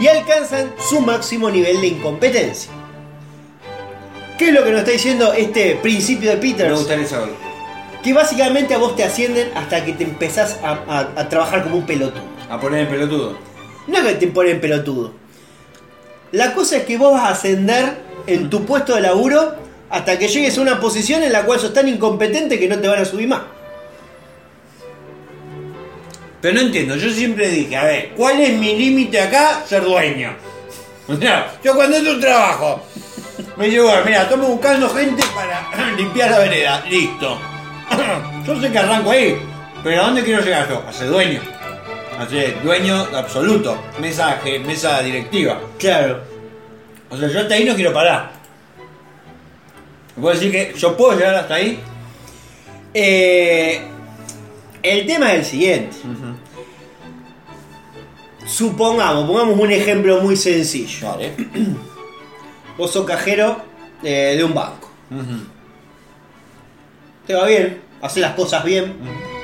y alcanzan su máximo nivel de incompetencia. ¿Qué es lo que nos está diciendo este principio de Me Peters? gustaría saberlo. Que básicamente a vos te ascienden hasta que te empezás a, a- a trabajar como un pelotudo. A poner el pelotudo. No es que te ponen pelotudo. La cosa es que vos vas a ascender en tu puesto de laburo hasta que llegues a una posición en la cual sos tan incompetente que no te van a subir más. Pero no entiendo, yo siempre dije, a ver, ¿cuál es mi límite acá? Ser dueño. O sea, yo cuando entro un trabajo, me digo, mira, estamos buscando gente para limpiar la vereda, listo. Yo sé que arranco ahí, pero ¿a dónde quiero llegar yo? A ser dueño. A ser dueño absoluto, mesa, mesa directiva. Claro. O sea, yo hasta ahí no quiero parar. ¿Puedo decir que yo puedo llegar hasta ahí? Eh, el tema es el siguiente. Supongamos, pongamos un ejemplo muy sencillo. Vale. Vos sos cajero eh, de un banco. Te va bien, haces las cosas bien,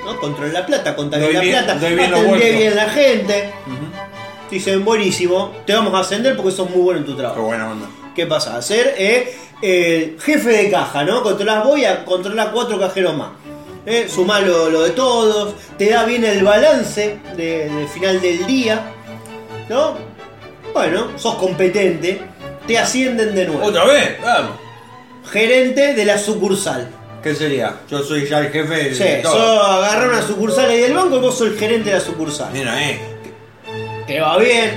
¿no? Controla la plata, Doy la bien- plata, bien atendé bien la gente. Dicen, buenísimo, te vamos a ascender porque sos muy bueno en tu Qué trabajo. buena onda. ¿Qué pasa? A ser eh, el jefe de caja, ¿no? Controlás voy a controlar cuatro cajeros más. Eh, sumás lo, lo de todos, te da bien el balance de- del final del día, ¿no? Bueno, sos competente, te ascienden de nuevo. ¿Otra vez? Vamos. Gerente de la sucursal. ¿Qué sería? Yo soy ya el jefe de Sí, todo. sos agarrar una sucursal ahí del banco y vos sos el gerente de la sucursal. Mira, eh. te va bien,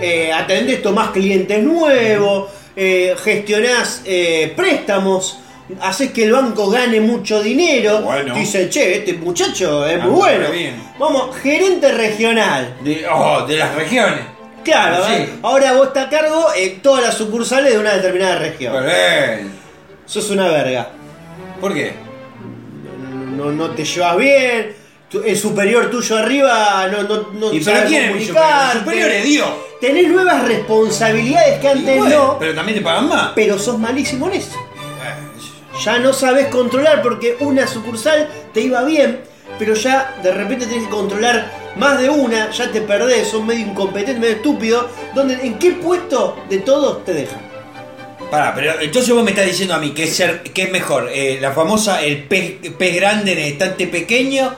eh, atendés, tomás clientes nuevos, eh, gestionás eh, préstamos, haces que el banco gane mucho dinero. Bueno. Dice, che, este muchacho es muy bueno. bien. Vamos, gerente regional. De, oh, de las regiones. Claro, Sí. ¿eh? ahora vos estás a cargo en todas las sucursales de una determinada región. Pero, eh, Sos una verga. ¿Por qué? No, no te llevas bien. tu- El superior tuyo arriba no, no, no ¿Y pero quién es mi superior? comunicarte. El superior es Dios. Tenés nuevas responsabilidades que antes Y bueno, no. Pero también te pagan más. pero sos malísimo en eso. Eh, Ya no sabes controlar porque una sucursal te iba bien, pero ya de repente tenés que controlar más de una, ya te perdés, son medio incompetentes, medio estúpidos, donde en qué puesto de todos te dejan. Pará, pero entonces vos me estás diciendo a mí que es, ser, que es mejor, eh, la famosa, el pez, pez grande en el estante pequeño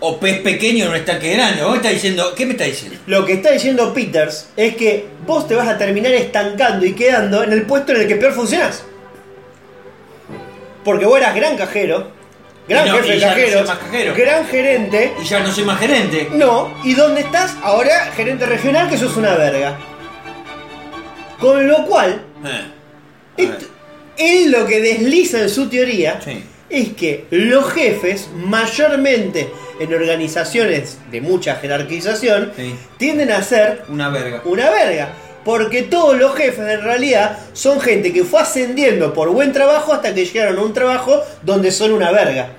o pez pequeño en un estanque grande. Vos me estás diciendo, ¿qué me estás diciendo? Lo que está diciendo Peters es que vos te vas a terminar estancando y quedando en el puesto en el que peor funcionás. Porque vos eras gran cajero, gran no, jefe de no cajero. gran gerente. Y ya no soy más gerente. No, ¿y dónde estás? Ahora gerente regional, que sos una verga. Con lo cual, Eh, esto- él lo que desliza en su teoría Sí. es que los jefes, mayormente en organizaciones de mucha jerarquización, Sí. tienden a ser Una verga. una verga. Porque todos los jefes en realidad son gente que fue ascendiendo por buen trabajo hasta que llegaron a un trabajo donde son una verga.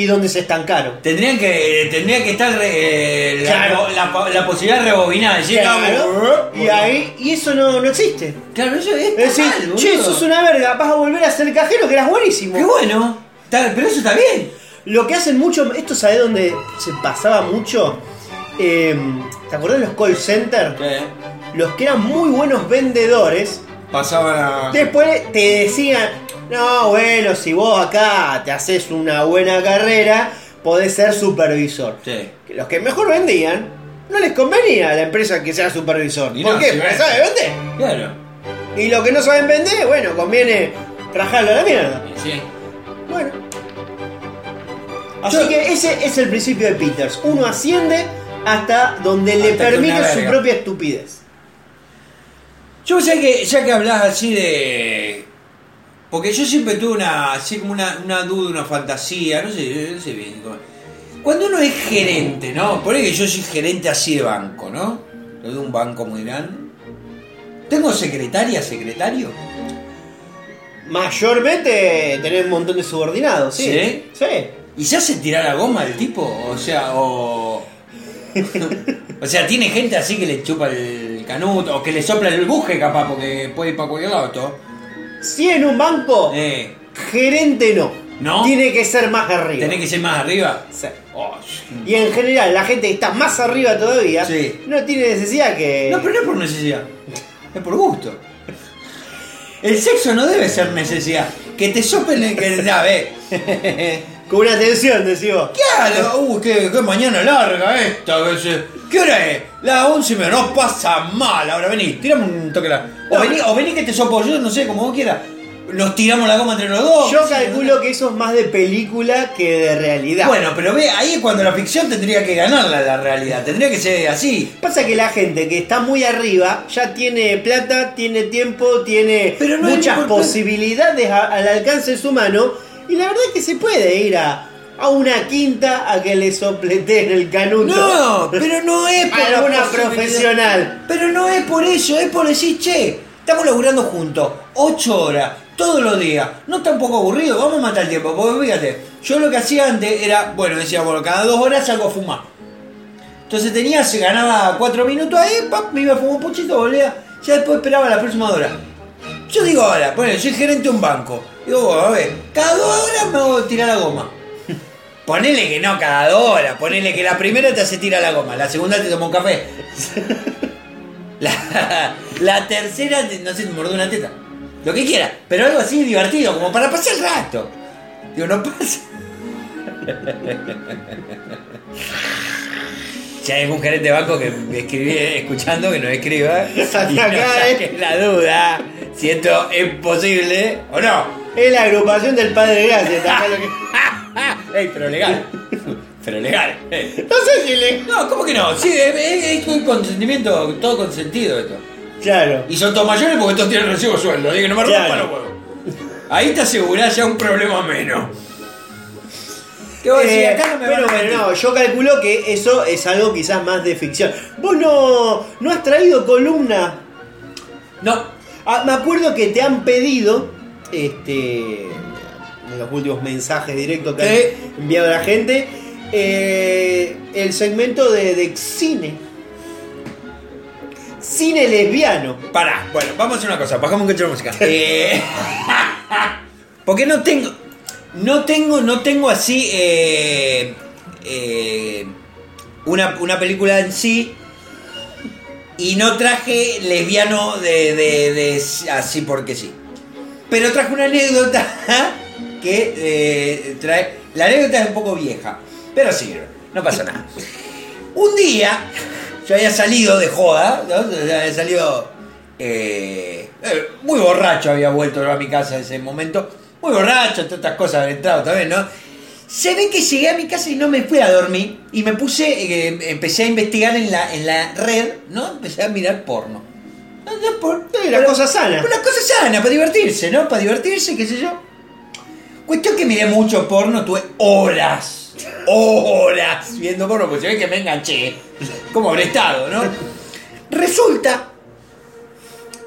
Y donde se estancaron. Tendrían que, tendría que estar eh, la, Claro. la- la posibilidad rebobinada. Decir, Claro, "Ah, y ahí, y eso no, no existe. Claro, eso es. Es decir, mal, che, sos una verga, vas a volver a ser cajero que eras buenísimo. Qué bueno. Pero eso está bien. Lo que hacen mucho, esto sabe dónde se pasaba mucho. Eh, ¿Te acordás de los call centers? Los que eran muy buenos vendedores, Pasaban a. después te decían, no, bueno, si vos acá te haces una buena carrera, podés ser supervisor. Sí. Los que mejor vendían, no les convenía a la empresa que sea supervisor. Y ¿Por no, qué? si Porque sabe vender. Claro. Y los que no saben vender, bueno, conviene rajarlo a la mierda. Sí. Bueno. Así Yo- que ese es el principio de Peters. Uno asciende hasta donde le Hasta permite su propia estupidez. Yo sé que, ya que hablas así de. Porque yo siempre tuve una, así como una, una duda, una fantasía, no sé, no sé bien. Cuando uno es gerente, ¿no? Por que yo soy gerente así de banco, ¿no? De un banco muy grande. ¿Tengo secretaria, secretario? Mayormente tenés un montón de subordinados, ¿sí? ¿Sí? Sí. ¿Y se hace tirar la goma el tipo? O sea, o. o sea, tiene gente así que le chupa el canuto, o que le sopla el buje capaz, porque puede ir para cualquier lado todo. Si en un banco, Eh, gerente no. ¿No? Tiene que ser más arriba. ¿Tenés que ser más arriba? Sí. Oh, Y en general, la gente que está más arriba todavía Sí. no tiene necesidad que. No, pero no es por necesidad. Es por gusto. El sexo no debe ser necesidad. Que te soplen el que. A ver. Con una tensión, decís vos. Claro, uh, qué, qué mañana larga esta. que se- ¿Qué hora es? Las 11 menos. No pasa mal. Ahora vení, tirame un toque la. O, No. vení, o vení que te sopo yo, no sé, como vos quieras. Nos tiramos la goma entre los dos. Yo Sí, calculo que eso es más de película que de realidad. Bueno, pero ve, ahí es cuando la ficción tendría que ganarla la realidad. Tendría que ser así. Pasa que la gente que está muy arriba ya tiene plata, tiene tiempo, tiene Pero no es muchas importante. posibilidades a- al alcance de su mano. Y la verdad es que se puede ir a, a una quinta a que le sopleteen el canuto. No, pero no es por Alguna posibilidad. profesional. Pero no es por eso, es por decir, che, estamos laburando juntos, 8 horas, todos los días. No está un poco aburrido, vamos a matar el tiempo. Porque fíjate, yo lo que hacía antes era, bueno, decía, bueno, cada dos horas salgo a fumar. Entonces tenía, se ganaba 4 minutos ahí, pap, me iba a fumar un puchito, volvía, ya después esperaba la próxima hora. Yo digo ahora, bueno, soy gerente de un banco. Digo, bueno, a ver, cada dos horas me hago tirar la goma. Ponele que no cada dos horas, ponele que la primera te hace tirar la goma, la segunda te toma un café. La, la tercera, te- no sé, te mordó una teta. Lo que quiera, pero algo así divertido, como para pasar el rato. Digo, no pasa. Si hay algún gerente de banco que me escribí escuchando, que nos escriba. Y eh. saque la duda si esto es posible o no. Es la agrupación del Padre Gracia. que- Ey, pero legal. Pero legal. eh. No sé si le. No, ¿cómo que no? Sí, es, un consentimiento, todo consentido esto. Claro. Y son todos mayores porque todos tienen recibo sueldo. Que no me rompan los huevos. Ahí te asegurás ya un problema menos. ¿Qué vos? Eh, Acá no me pero bueno, no, yo calculo que eso es algo quizás más de ficción. Vos no, no has traído columna. No. Ah, me acuerdo que te han pedido, este, los últimos mensajes directos que Sí. han enviado la gente, eh, el segmento de, de cine. Cine lesbiano. Pará, bueno, vamos a hacer una cosa, bajamos un cacho de música. Eh, porque no tengo. No tengo, no tengo así. Eh, eh, una, una película en sí. Y no traje lesbiano de, de- de- así porque sí. Pero traje una anécdota que eh, trae. La anécdota es un poco vieja, pero sirve, no pasa nada. Un día, yo había salido de joda, ¿no? Yo había salido eh, eh, muy borracho, había vuelto yo a mi casa en ese momento. Muy borracho, todas estas cosas habían entrado también, ¿no? Se ve que llegué a mi casa y no me fui a dormir y me puse, eh, empecé a investigar en la, en la red, ¿no? Empecé a mirar porno. Una cosa sana. Una cosa sana, para divertirse, ¿no? Para divertirse, qué sé yo. Cuestión que miré mucho porno, tuve horas, horas viendo porno, porque se ve que me enganché. Como habré estado, ¿no? Resulta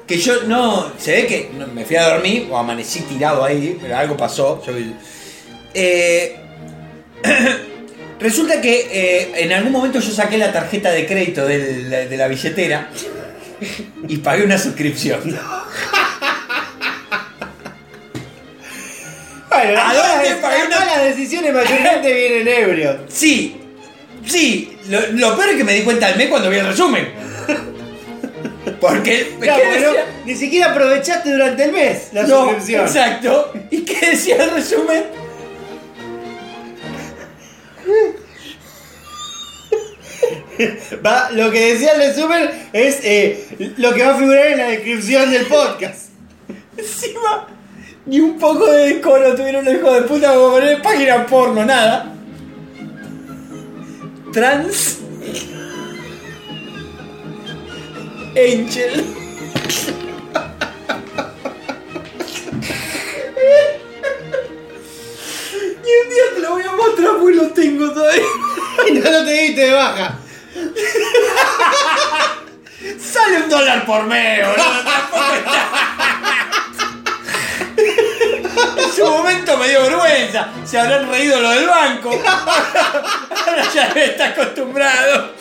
que yo no. Se ve que me fui a dormir o amanecí tirado ahí, pero algo pasó. Yo, eh, resulta que eh, en algún momento yo saqué la tarjeta de crédito del- de la billetera y pagué una suscripción. Bueno, ¿A las dónde pagué las una- malas decisiones mayormente vienen ebrios. Sí, sí. Lo, lo peor es que me di cuenta al mes cuando vi el resumen. Porque. Claro, ¿qué porque no- decía? ni siquiera aprovechaste durante el mes la No, suscripción. exacto. ¿Y qué decía el resumen? Va, lo que decía el resumen es eh, lo que va a figurar en la descripción del podcast. Encima, ni un poco de decoro tuvieron los hijos de puta como poner página porno, nada. Trans. Angel. Y un día te lo voy a mostrar porque lo tengo todavía. Y no lo te diste de baja. Un dólar por mes, boludo. Tampoco está. En su momento me dio vergüenza. Se habrán reído lo del banco. Ahora ya está acostumbrado.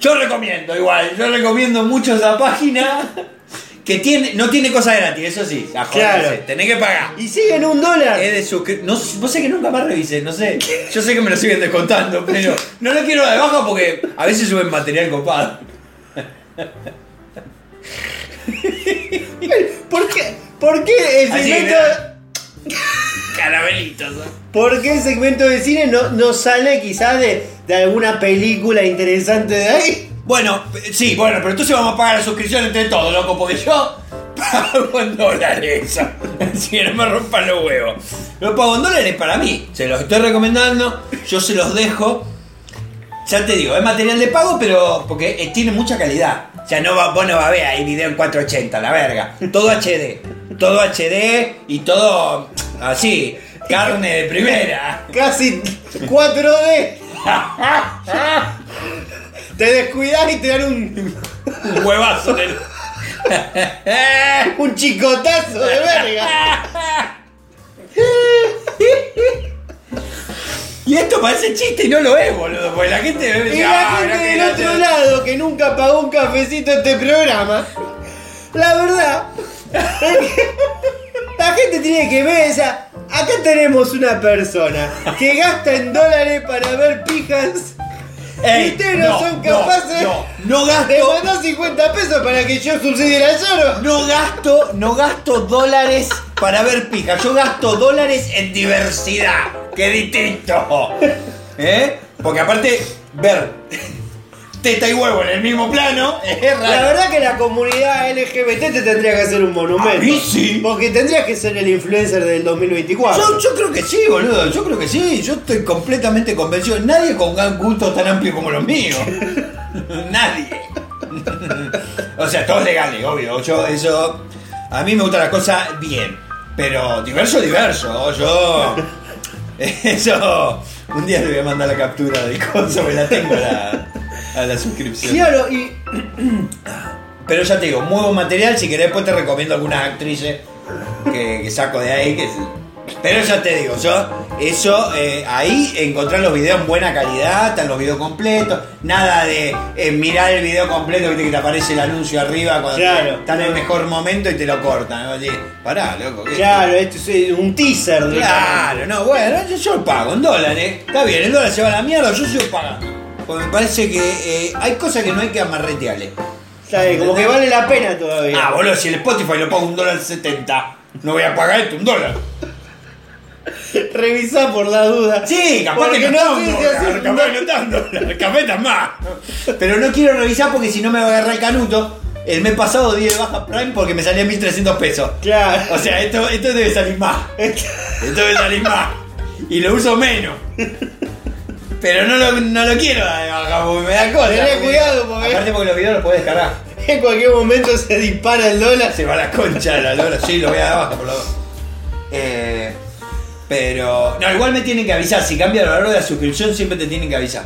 Yo recomiendo igual, yo recomiendo mucho esa página que tiene, no tiene cosas gratis, eso sí, joderse, Claro. tenés que pagar. Y siguen un dólar. Es de suscri- no, vos sé que nunca más revisé, no sé. Yo sé que me lo siguen descontando, pero no lo quiero de baja porque a veces suben material copado. ¿Por qué? ¿Por qué el segmento, Caramelitos. ¿no? ¿por qué el segmento de cine no, no sale quizás de, de alguna película interesante de ahí? Bueno, sí, bueno, pero entonces vamos a pagar la suscripción entre todos, loco, porque yo pago en dólares. Que no me rompan los huevos. Lo pago en dólares para mí. Se los estoy recomendando, yo se los dejo. Ya te digo, es material de pago, pero porque eh, tiene mucha calidad. O sea, no va, vos no va a ver ahí video en 480, la verga. Todo HD. Todo HD y todo así. Carne de primera. Casi 4D. Te descuidas y te dan un, Un huevazo en el. un chicotazo de verga. Y esto parece chiste y no lo es, boludo. Porque la gente Y la "Ah, gente mirá del que otro gracia". lado que nunca pagó un cafecito a este programa, la verdad, la gente tiene que ver esa. Acá tenemos una persona que gasta en dólares para ver pijas. Ey, ustedes no, son capaces No, no, no de gasto. mandar 50 pesos para que yo subsidie la lloro. No gasto, no gasto dólares para ver pija. Yo gasto dólares en diversidad. ¡Qué distinto! ¿Eh? Porque aparte, ver teta y huevo en el mismo plano es raro. La verdad que la comunidad LGBT te tendría que hacer un monumento. A mí sí. Porque tendrías que ser el influencer del 2024. Yo, yo creo que sí, boludo. Yo creo que sí. Yo estoy completamente convencido. Nadie con un gusto tan amplio como los míos. Nadie. o sea, todos legales, obvio. Yo, eso. A mí me gusta la cosa bien. Pero diverso, diverso. Yo. Eso. Un día le voy a mandar la captura de coso, me la tengo la, a la suscripción. Claro, y Pero ya te digo, muy buen material. Si querés, después te recomiendo algunas actrices que, que saco de ahí. Que, pero ya te digo, yo Eso, eh, ahí encontrar los videos en buena calidad, están los videos completos, nada de eh, mirar el video completo, viste que te aparece el anuncio arriba cuando Claro. está en el mejor momento y te lo cortan. ¿no? Así, Pará, loco. ¿qué es Claro, esto es eh, un teaser. Claro, no, bueno, yo, yo lo pago en dólares. Está bien, el dólar se va a la mierda, yo sigo pagando. Me parece que eh, hay cosas que no hay que amarretearle. Está bien, como que vale la pena todavía. Ah, boludo, si el Spotify lo pago un dólar 70, no voy a pagar esto un dólar. Revisá por la duda. Sí, capaz Porque que no, no está un dólar, capaz que no está un dólar, capaz está más. Pero no quiero revisar porque si no me va a agarrar el canuto. El mes pasado di de baja Prime porque me salía 1300 pesos. Claro. O sea, esto, esto debe salir más. Esto debe salir más. Y lo uso menos. Pero no lo, no lo quiero porque me da cosa. Tené porque- cuidado, porque- Aparte porque los videos los podés descargar. en cualquier momento se dispara el dólar. Se va la concha de la lora. Sí, lo voy a dar de baja por lo eh, Pero. No, igual me tienen que avisar. Si cambia el valor de la suscripción, siempre te tienen que avisar.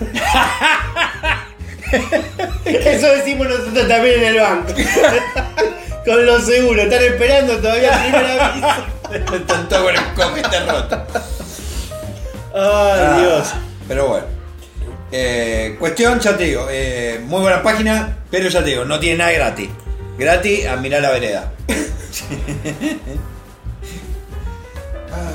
Eso decimos nosotros también en el banco. Con los seguros, están esperando todavía el primer aviso. Están todos con el copete roto. Ay, Ah, Dios. Pero bueno. Eh, cuestión, ya te digo, eh, muy buena página, pero ya te digo, no tiene nada gratis. Gratis a mirar la vereda.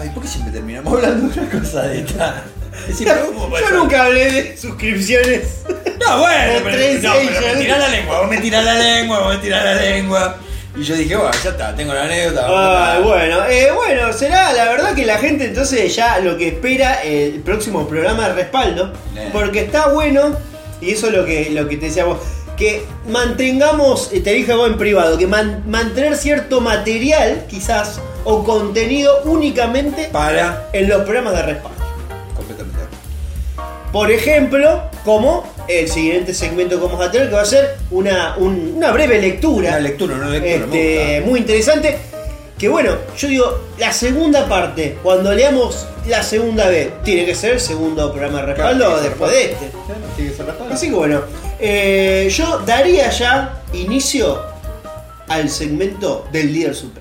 Ay, ¿por qué siempre terminamos hablando de una cosa de esta? Yo nunca hablé de suscripciones. No, bueno, pero, no, pero me tirás la lengua, vos me tirás la lengua, vos me tirás la lengua. Y yo dije, bueno, ya está, tengo la anécdota. bueno, eh, bueno, será la verdad que la gente entonces ya lo que espera el próximo programa de respaldo, Eh. porque está bueno, y eso es lo que, lo que te decía vos, que mantengamos, eh, te dije vos en privado, que man- mantener cierto material, quizás, o contenido únicamente Para. en los programas de respaldo. Por ejemplo, como el siguiente segmento que vamos a tener, que va a ser una, un- una breve lectura. Una lectura, una lectura. me Este, gusta. muy interesante. Que bueno, yo digo, la segunda parte, cuando leamos la segunda vez, tiene que ser el segundo programa de respaldo Claro, tiene que ser después de este. Claro, tiene que ser respaldo. Así que bueno, eh, yo daría ya inicio al segmento del líder supremo.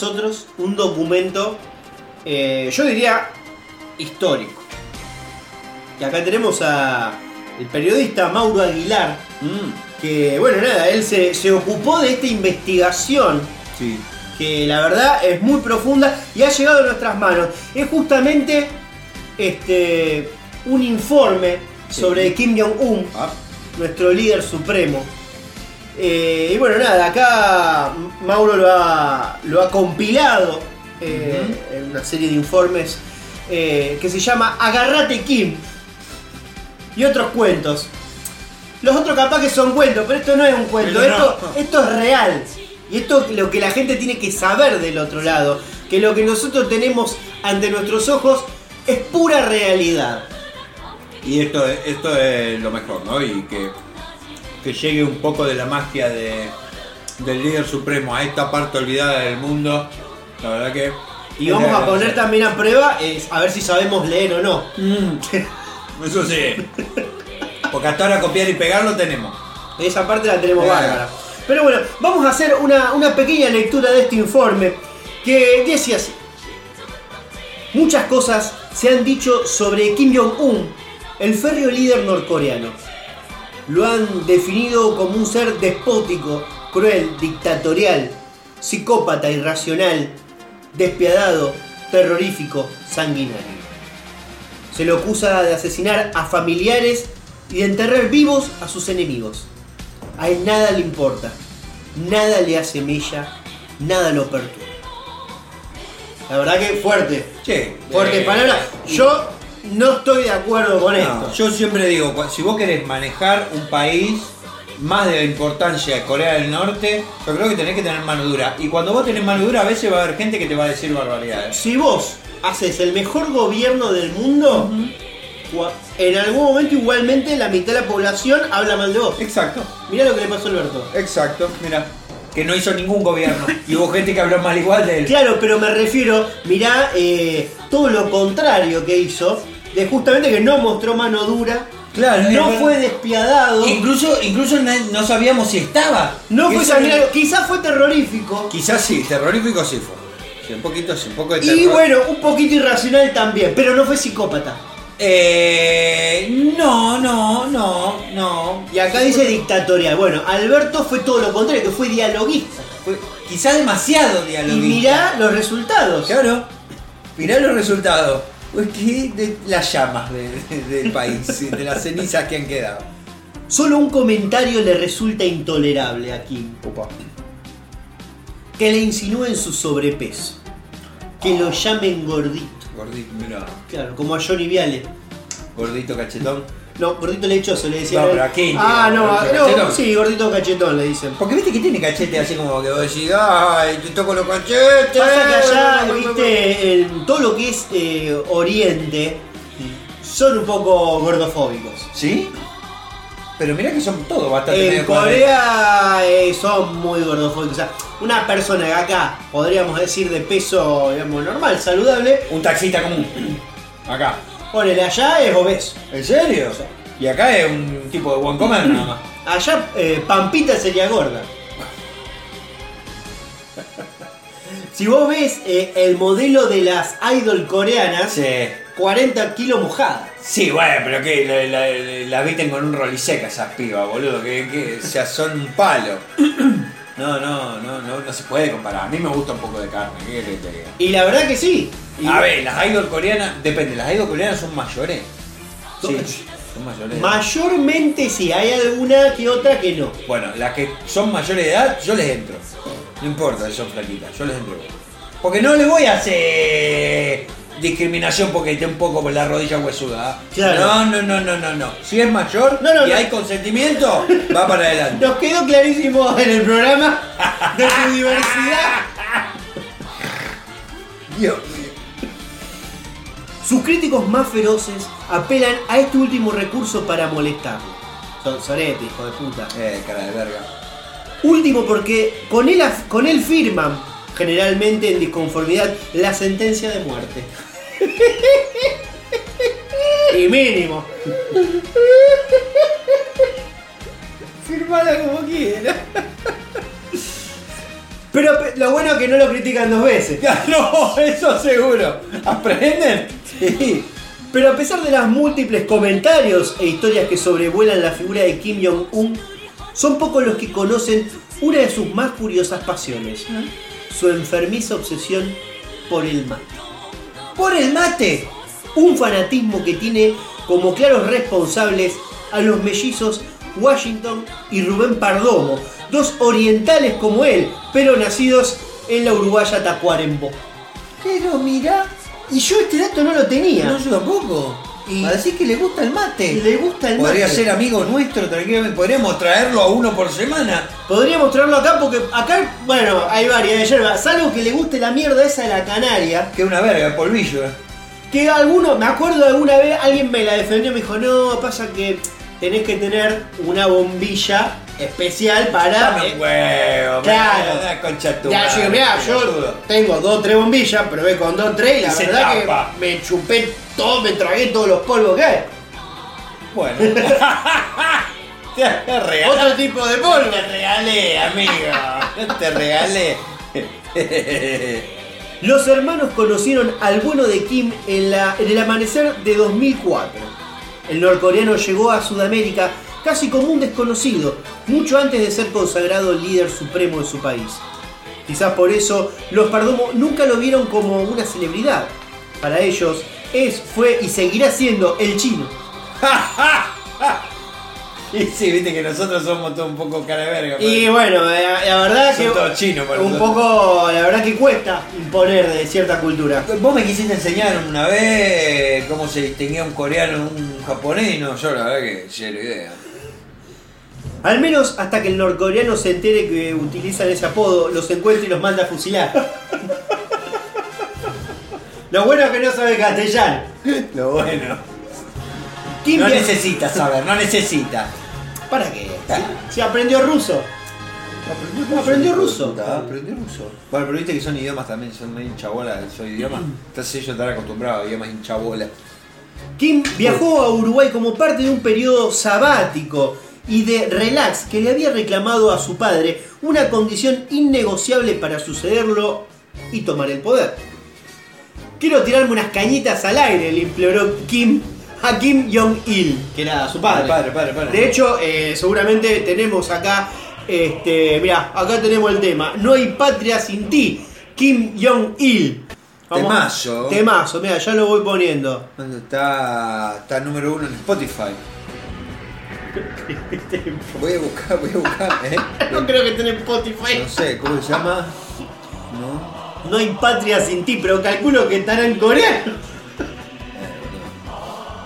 Nosotros un documento, eh, yo diría, histórico. Y acá tenemos a el periodista Mauro Aguilar, Mm, que bueno, nada, él se, se ocupó de esta investigación, sí. que la verdad es muy profunda y ha llegado a nuestras manos. Es justamente este, un informe Sí. sobre Kim Jong-un, Ah, nuestro líder supremo. Eh, y bueno, nada, acá Mauro lo ha, lo ha compilado eh, en una serie de informes eh, que se llama Agarrate Kim y otros cuentos. Los otros capaz que son cuentos, pero esto no es un cuento, no. esto, esto es real. Y esto es lo que la gente tiene que saber del otro lado, que lo que nosotros tenemos ante nuestros ojos es pura realidad. Y esto, es- esto es lo mejor, ¿no? Y que, que llegue un poco de la magia de, del líder supremo a esta parte olvidada del mundo. La verdad que. Y vamos a poner también a prueba eh, a ver si sabemos leer o no. Mm, eso sí. Porque hasta ahora copiar y pegar lo tenemos. Esa parte la tenemos bárbara. Pero bueno, vamos a hacer una, una pequeña lectura de este informe que dice así. Muchas cosas se han dicho sobre Kim Jong-un, el férreo líder norcoreano. Lo han definido como un ser despótico, cruel, dictatorial, psicópata, irracional, despiadado, terrorífico, sanguinario. Se lo acusa de asesinar a familiares y de enterrar vivos a sus enemigos. A él nada le importa, nada le hace mella, nada lo perturba. La verdad que fuerte, Sí. fuerte eh, palabra. Yo no estoy de acuerdo con No, esto. yo siempre digo, si vos querés manejar un país más de la importancia de Corea del Norte, yo creo que tenés que tener mano dura. Y cuando vos tenés mano dura, a veces va a haber gente que te va a decir barbaridades. Si vos haces el mejor gobierno del mundo, en algún momento igualmente la mitad de la población habla mal de vos. Exacto, Mirá lo que le pasó a Alberto. exacto, mira. Que no hizo ningún gobierno. Y hubo gente que habló mal igual de él. Claro, pero me refiero, mirá eh, todo lo contrario que hizo, de justamente que no mostró mano dura, Claro, no fue despiadado, Incluso, incluso no sabíamos si estaba. no fue sanguinario, quizás fue terrorífico. Quizás sí, terrorífico sí fue. Sí, un poquito, sí, un poco de terror. Y bueno, un poquito irracional también, pero no fue psicópata. Eh, no, no, no, no. Y acá dice dictatorial. Bueno, Alberto fue todo lo contrario, que fue dialoguista. Fue quizá demasiado Y dialoguista. mirá los resultados. Claro. Mirá los resultados. Que de las llamas de- de- del país, de las cenizas que han quedado. Solo un comentario le resulta intolerable aquí. Que le insinúen su sobrepeso. Que lo llamen gordito. Gordito, mira. Claro, como a Johnny Viale. Gordito cachetón. No, gordito lechoso le decían. No, pero ¿a? Ah, no, ¿Gordito no, sí, gordito cachetón le dicen. Porque viste que tiene cachete así como que vos decís, ay, te toco los cachetes. Pasa que allá, viste, en todo lo que es eh, Oriente, son un poco gordofóbicos. ¿Sí? Pero mirá que son todos bastante En medio. Corea eh, son muy gordofóbicos. O sea, una persona que acá podríamos decir de peso, digamos, normal, saludable, Un taxista común. Acá. Ponele allá es obeso. ¿En serio? Y acá es un tipo de buen comer nada más. Allá eh, Pampita sería gorda. Si vos ves eh, el modelo de las idol coreanas, Sí. 40 kilos mojadas. Sí, bueno, pero que la, la, la visten con un roliseca esas pibas, boludo, que, que o sea, son un palo. No, no, no, no, no se puede comparar. A mí me gusta un poco de carne, ¿qué querés que te diga? Y la verdad que sí. Y A ver, las idol coreanas, depende, las idol coreanas son mayores. Sí, son mayores. de edad. Mayormente sí, hay alguna que otra que no. Bueno, las que son mayores de edad, yo les entro. No importa si son flaquitas, yo les entro. Porque no le voy a hacer discriminación porque esté un poco por la rodilla huesuda. ¿ah? Claro. No, no, no, no, no, no. Si es mayor No, no, y no. hay consentimiento, va para adelante. Nos quedó clarísimo en el programa de tu diversidad. Dios Sus críticos más feroces apelan a este último recurso para molestarlo. Son sorete, hijo de puta. Eh, cara de verga. Último porque con él, con él firman, generalmente en disconformidad, la sentencia de muerte. Y mínimo. Firmala como quiera. Pero pe- lo bueno es que no lo critican dos veces. No, eso seguro. ¿Aprenden? Sí. Pero a pesar de los múltiples comentarios e historias que sobrevuelan la figura de Kim Jong-un, son pocos los que conocen una de sus más curiosas pasiones, su enfermiza obsesión por el mate. Por el mate. Un fanatismo que tiene como claros responsables a los mellizos Washington y Rubén Pardomo, dos orientales como él, pero nacidos en la uruguaya Tacuarembó. Pero mira, Y yo este dato no lo tenía. no yo tampoco. Y- Para decir que le gusta el mate. Y le gusta el Podría mate. ser amigo nuestro, tranquilamente. Podríamos traerlo a uno por semana. Podríamos traerlo acá porque acá, bueno, hay varias de yerba. Salvo que le guste la mierda esa de la canaria. Que una verga, el polvillo. eh. Que alguno, me acuerdo alguna vez, alguien me la defendió, me dijo, no, pasa que tenés que tener una bombilla especial para... Dame eh, un huevo, claro. me- la concha tu ya, madre, mirá, yo tengo dos tres bombillas, probé con dos tres y la Y verdad que me chupé todo, me tragué todos los polvos que hay. Bueno. te regalé. Otro tipo de polvo. Te regalé, amigo. Te regalé. Los hermanos conocieron al bueno de Kim en, la- en el amanecer de 2004. El norcoreano llegó a Sudamérica casi como un desconocido, mucho antes de ser consagrado líder supremo de su país. Quizás por eso los Pardomo nunca lo vieron como una celebridad. Para ellos es, fue y seguirá siendo el chino. Y sí, viste que nosotros somos todos un poco cara de verga. Y pero- bueno, la, la verdad Son que todos chinos para un nosotros. poco, la verdad que cuesta imponer de cierta cultura. Vos me quisiste enseñar una vez cómo se distinguía un coreano un japonés y no, yo la verdad que cero idea. Al menos hasta que el norcoreano se entere que utilizan ese apodo, los encuentra y los manda a fusilar. Lo bueno es que no sabe castellano. Lo bueno. Kim No necesita saber, no necesita. ¿Para qué? Si, si aprendió ruso. Aprendió ruso. Ah, aprendió ruso. Bueno, pero viste que son idiomas también, son medio hinchabolas, soy idioma. Entonces ellos están acostumbrados a idiomas hinchabolas. Kim viajó a Uruguay como parte de un periodo sabático y de relax que le había reclamado a su padre una condición innegociable para sucederlo y tomar el poder. Quiero tirarme unas cañitas al aire, le imploró Kim a Kim Jong-il, que era su padre. Padre, padre, padre. De hecho, eh, seguramente tenemos acá, este, mira, acá tenemos el tema. No hay patria sin ti, Kim Jong-il. Temazo. Temazo, mira, ya lo voy poniendo. Está, está número uno en Spotify. Voy a buscar, voy a buscar, ¿eh? No creo que tenga Spotify. No sé, ¿cómo se llama? No. No hay patria sin ti, pero calculo que estará en coreano.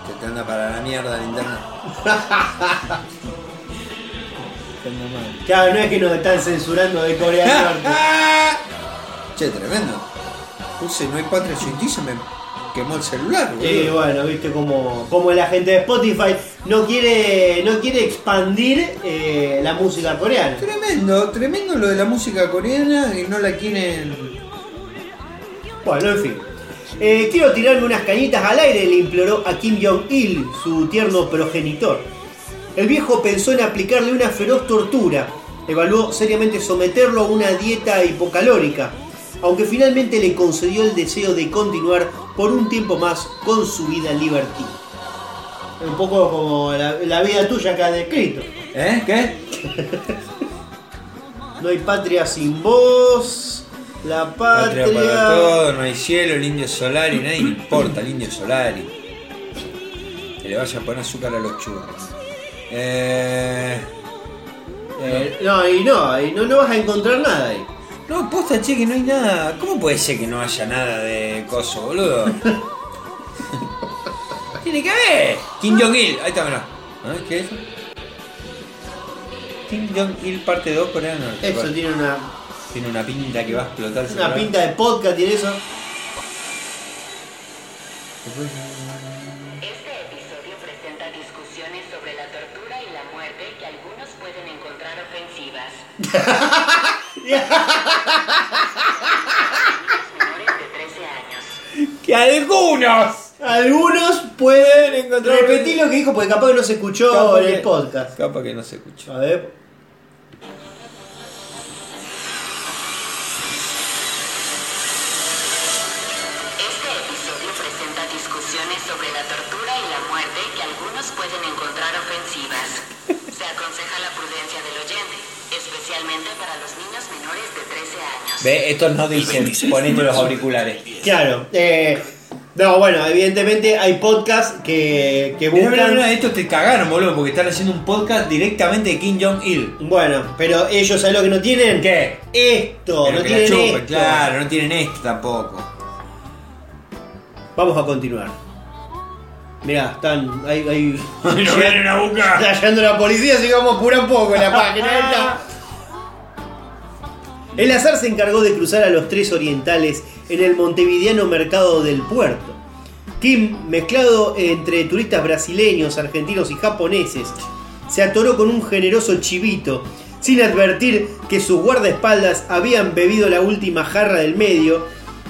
Se te anda para la mierda el internet. Claro, no es que nos están censurando de Corea del Norte. Che, tremendo. Puse no hay patria sin ti, se me quemó el celular, boludo. Y bueno, viste como, como la gente de Spotify no quiere, no quiere expandir eh, la música coreana. Tremendo, tremendo lo de la música coreana y no la quieren. Bueno, en fin. Eh, quiero tirarme unas cañitas al aire, le imploró a Kim Jong-il, su tierno progenitor. El viejo pensó en aplicarle una feroz tortura. Evaluó seriamente someterlo a una dieta hipocalórica, aunque finalmente le concedió el deseo de continuar por un tiempo más con su vida libertina. Un poco como la, la vida tuya acá descrito. ¿Eh? ¿Qué? No hay patria sin vos, la patria... Patria para todo, no hay cielo, el indio Solari, nadie importa el indio Solari. Que le vaya a poner azúcar a los churros. Eh. Eh, no, y no, y no, no vas a encontrar nada ahí. No, posta, che, que no hay nada. ¿Cómo puede ser que no haya nada de coso, boludo? Tiene que haber. Kim Jong-il, ahí está, mirá. ¿Ah, ¿Qué es eso? Kim Jong-il parte 2 Corea del Norte. Eso tiene una, Tiene una pinta que va a explotar. una pinta de podcast, tiene eso. Este episodio presenta discusiones sobre la tortura y la muerte que algunos pueden encontrar ofensivas. menores de 13 años. ¡Que algunos! Algunos pueden encontrar- Repetí lo que dijo porque capaz que no se escuchó Capaz en el que- podcast. Capaz que no se escuchó. A ver. Ve, estos no dicen, ponete los auriculares. Claro. Eh, no, bueno, evidentemente hay podcasts que, que buscan. mirá, estos te cagaron, boludo, porque están haciendo un podcast directamente de Kim Jong-il. Bueno, pero ellos, ¿sabes lo que no tienen? ¿Qué? Esto, Pero no que tienen chupen, esto. claro, no tienen esto tampoco. Vamos a continuar. Mirá, están. Hay, hay... No viene una boca. Está llegando la policía, así que vamos a apurar un poco la página. El azar se encargó de cruzar a los tres orientales en el montevideano mercado del puerto. Kim, mezclado entre turistas brasileños, argentinos y japoneses, se atoró con un generoso chivito, sin advertir que sus guardaespaldas habían bebido la última jarra del medio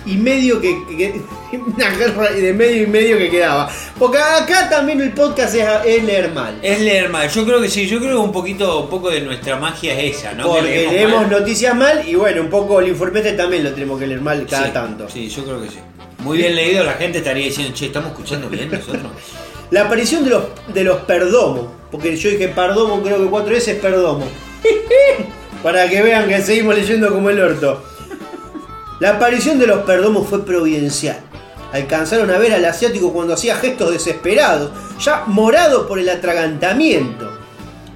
y medio que, que- una jarra de medio y medio que quedaba. Porque acá también el podcast es, es leer mal. Es leer mal, yo creo que sí, yo creo que un poquito, un poco de nuestra magia es esa, ¿no? Que Porque leemos mal. noticias mal y bueno, un poco el informete también lo tenemos que leer mal cada Sí, tanto. Sí, yo creo que sí. Muy bien leído, la gente estaría diciendo, che, ¿estamos escuchando bien nosotros? La aparición de los, de los perdomos, porque yo dije perdomo creo que cuatro veces perdomo. Para que vean que seguimos leyendo como el orto. La aparición de los perdomos fue providencial. Alcanzaron a ver al asiático cuando hacía gestos desesperados, ya morado por el atragantamiento.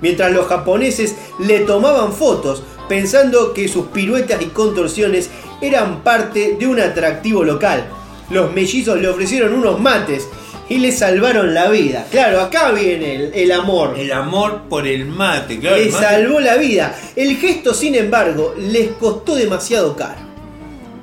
mientras los japoneses le tomaban fotos pensando que sus piruetas y contorsiones eran parte de un atractivo local. Los mellizos le ofrecieron unos mates y le salvaron la vida. Claro, acá viene el, el amor. El amor por el mate, claro. Le mate. salvó la vida. El gesto, sin embargo, les costó demasiado caro.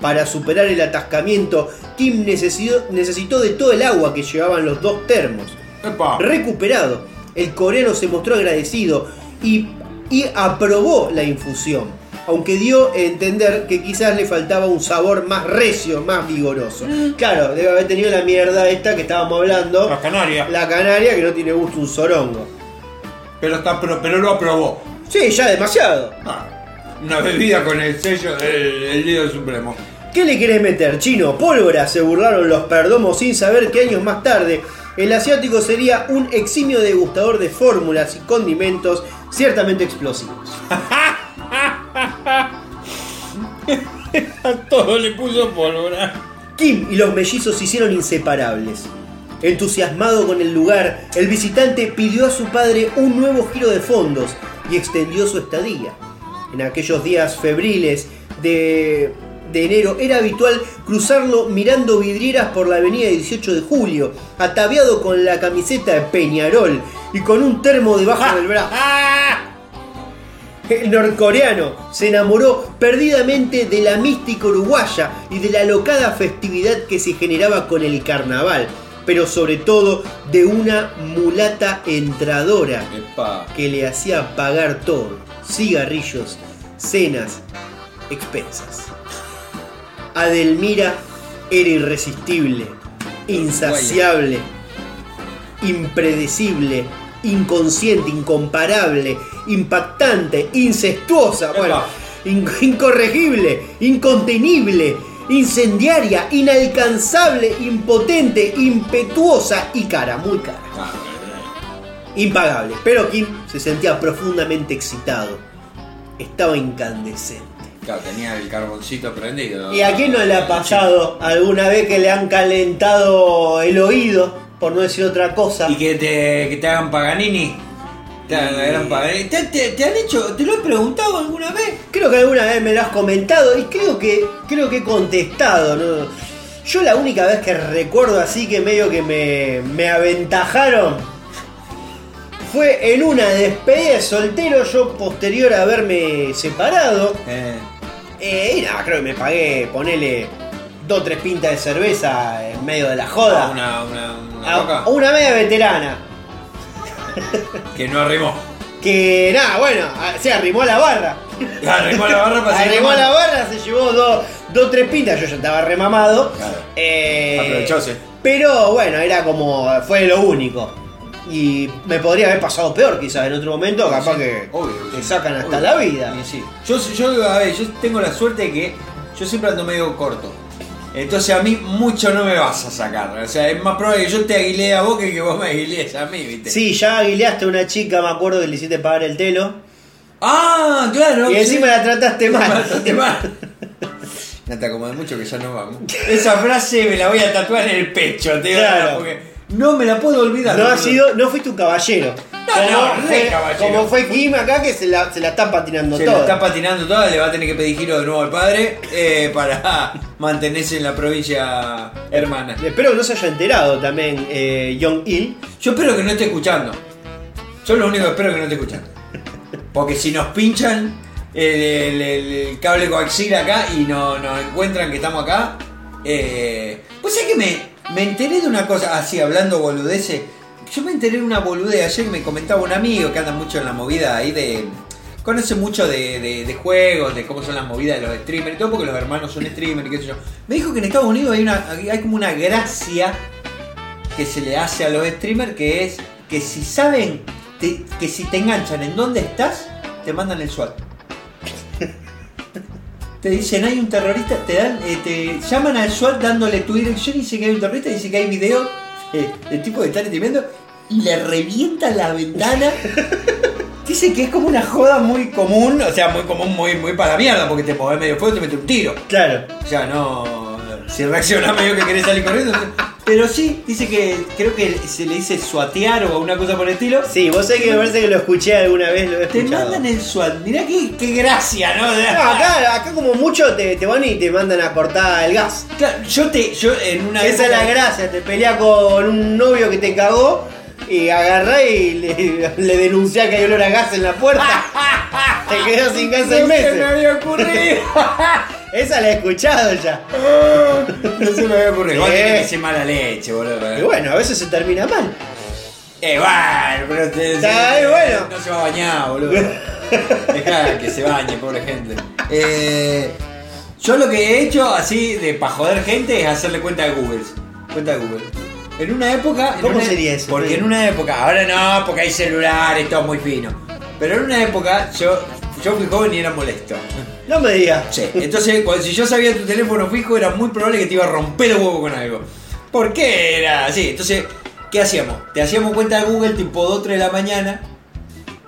Para superar el atascamiento, Kim necesitó, necesitó de todo el agua que llevaban los dos termos. Epa. Recuperado, el coreano se mostró agradecido y, y aprobó la infusión, aunque dio a entender que quizás le faltaba un sabor más recio, más vigoroso. Claro, debe haber tenido la mierda esta que estábamos hablando. La canaria. La canaria que no tiene gusto un sorongo. Pero, está, pero, pero lo aprobó. Sí, ya demasiado. Ah, una bebida con el sello del el líder supremo. ¿Qué le querés meter, chino? Pólvora, se burlaron los perdomos sin saber que años más tarde el asiático sería un eximio degustador de fórmulas y condimentos ciertamente explosivos. A todo le puso pólvora. Kim y los mellizos se hicieron inseparables. Entusiasmado con el lugar, el visitante pidió a su padre un nuevo giro de fondos y extendió su estadía. En aquellos días febriles de, de enero era habitual cruzarlo mirando vidrieras por la avenida 18 de julio, ataviado con la camiseta de Peñarol y con un termo debajo del brazo. El norcoreano se enamoró perdidamente de la mística uruguaya y de la locada festividad que se generaba con el carnaval, pero sobre todo de una mulata entradora Epa. que le hacía pagar todo, cigarrillos, cenas, expensas. Adelmira era irresistible, insaciable, impredecible, inconsciente, incomparable, impactante, incestuosa, bueno, in- incorregible, incontenible, incendiaria, inalcanzable, impotente, impetuosa y cara, muy cara. Impagable. Pero Kim se sentía profundamente excitado. Estaba incandescente. Claro, tenía el carboncito prendido. ¿Y a quién no le ha pasado alguna vez que le han calentado el oído, por no decir otra cosa? Y que te, que te hagan Paganini. Te hagan Paganini. ¿Te, te, te han hecho, te lo he preguntado alguna vez? Creo que alguna vez me lo has comentado y creo que creo que he contestado. ¿no? Yo la única vez que recuerdo así que medio que me, me aventajaron fue en una despedida de soltero, yo posterior a haberme separado. Eh, Eh, y nada, creo que me pagué, ponele dos o tres pintas de cerveza en medio de la joda. una, una, una A- coca a una media veterana. que no arrimó. Que nada, bueno, a- se arrimó a la barra. Arrimó la barra para Arrimó a la barra, se llevó dos dos, tres pintas, yo ya estaba remamado. Claro. Eh, Aprovechóse. Pero bueno, era como. fue lo único. Y me podría haber pasado peor quizás en otro momento, capaz Sí, que obvio, te sacan hasta Obvio. la vida. Sí. Yo, yo, a ver, yo tengo la suerte de que yo siempre ando medio corto. Entonces a mí mucho no me vas a sacar. O sea, es más probable que yo te aguilé a vos que que vos me aguilees a mí, ¿viste? Sí, ya aguileaste a una chica, me acuerdo que le hiciste pagar el telo. Ah, claro. y encima sí. la trataste mal. trataste mal. No te acomodé mucho que ya no vamos. Esa frase me la voy a tatuar en el pecho, te digo, Claro. porque no me la puedo olvidar. No ha sido, no fuiste un caballero. No, no, re fue, caballero. como fue Kim acá que se la, se la están patinando Se todo. la está patinando toda, le va a tener que pedir giro de nuevo al padre eh, para mantenerse en la provincia hermana. Espero que no se haya enterado también eh, Young Il. Yo espero que no esté escuchando. Yo lo único que espero es que no esté escuchando. Porque si nos pinchan el, el- cable coaxial acá y no- nos encuentran que estamos acá. Eh, pues es que me, me enteré de una cosa, así hablando boludeces. Yo me enteré de una boludez ayer que me comentaba un amigo que anda mucho en la movida ahí de. Conoce mucho de, de- de juegos, de cómo son las movidas de los streamers y todo, porque los hermanos son streamers y qué sé yo. Me dijo que en Estados Unidos hay, una, hay como una gracia que se le hace a los streamers que es que si saben que si te enganchan en dónde estás, te mandan el SWAT. Te dicen hay un terrorista, te dan, eh, te llaman al SWAT dándole tu dirección y dice que hay un terrorista, dice que hay video eh, el tipo que está streamiendo y le revienta la ventana. Dice que es como una joda muy común, o sea, muy común, muy, muy para la mierda, porque te mueves medio fuego y te mete un tiro. Claro. O sea, no. Si reaccionás medio que querés salir corriendo. Pero sí, dice que creo que se le dice suatear o una cosa por el estilo. Sí, vos sabés que me parece que lo escuché alguna vez, lo he Te escuchado. mandan el SWAT. Mirá qué, qué gracia, ¿no? No, acá, acá como mucho te, te van y te mandan a cortar el gas. Claro, yo te. Yo en una Esa es la gracia, te peleas con un novio que te cagó y agarrá y le, le denunciás que hay olor a gas en la puerta. te quedas sin gas seis No se me meses. había ocurrido. Esa la he escuchado ya. no se me había ocurrido. Igual Eh. tenés que ser mala leche, boludo. Y bueno, a veces se termina mal. Eh, bueno, pero te, Está bien, bueno. no se va a bañar, boludo. Deja que se bañe, pobre gente. Eh, yo lo que he hecho así de para joder gente es hacerle cuenta de Google. Cuenta de Google. En una época. en ¿Cómo una- sería eso? Porque en una época, ahora no, porque hay celulares, todo muy fino. Pero en una época yo, yo fui joven y era molesto. No me digas. Sí, entonces cuando, si yo sabía tu teléfono fijo era muy probable que te iba a romper el huevo con algo. ¿Por qué era así? Entonces, ¿qué hacíamos? Te hacíamos cuenta de Google tipo 2, 3 de la mañana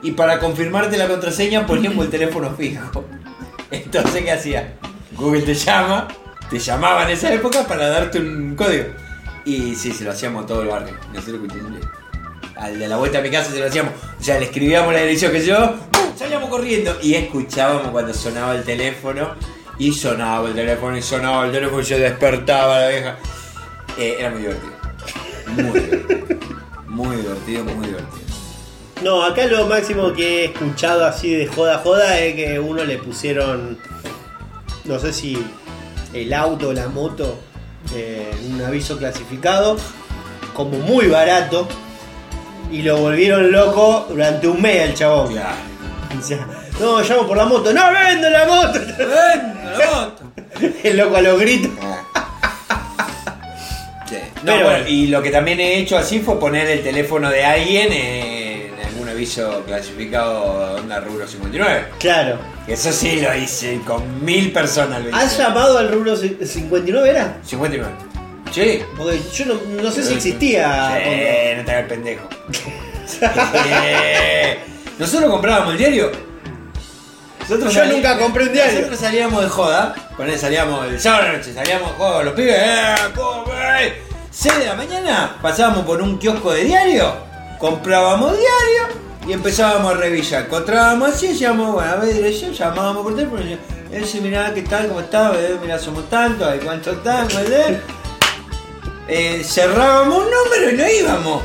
y para confirmarte la contraseña poníamos el teléfono fijo. Entonces, ¿qué hacía? Google te llama, te llamaba en esa época para darte un código. Y sí, se lo hacíamos a todo el barrio. Nosotros al de la vuelta a mi casa se lo hacíamos. O sea, le escribíamos la dirección que yo, salíamos corriendo y escuchábamos cuando sonaba el teléfono. Y sonaba el teléfono y sonaba el teléfono y yo despertaba la vieja. Eh, era muy divertido. Muy divertido. Muy divertido, muy divertido. No, acá lo máximo que he escuchado así de joda joda es que uno le pusieron, no sé si el auto o la moto, eh, un aviso clasificado, como muy barato, y lo volvieron loco durante un mes el chabón. Claro. O sea, no, llamo por la moto, no vendo la moto. ¡Ven, la moto! El loco a los gritos. Sí. No, Pero- bueno, y lo que también he hecho así fue poner el teléfono de alguien en algún aviso clasificado onda rubro 59. Claro. Eso sí lo hice con mil personas. lo hice. ¿Has llamado al rubro 59 era? 59. Sí. Porque yo no, no sé si existía. Sí, no te hagas el pendejo. Nosotros comprábamos el diario. Nosotros Yo nunca compré un diario. Nosotros salíamos de joda. Poné, salíamos el sábado noche, salíamos de joda, los pibes. Eh, eh. 6 de la mañana pasábamos por un kiosco de diario, comprábamos diario y empezábamos a revisar. Encontrábamos así, decíamos, bueno, a ver dirección, llamábamos por teléfono él se mirá qué tal, cómo está, eh, mirá, somos tantos, hay cuánto están, eh. Eh, cerrábamos un número y no íbamos.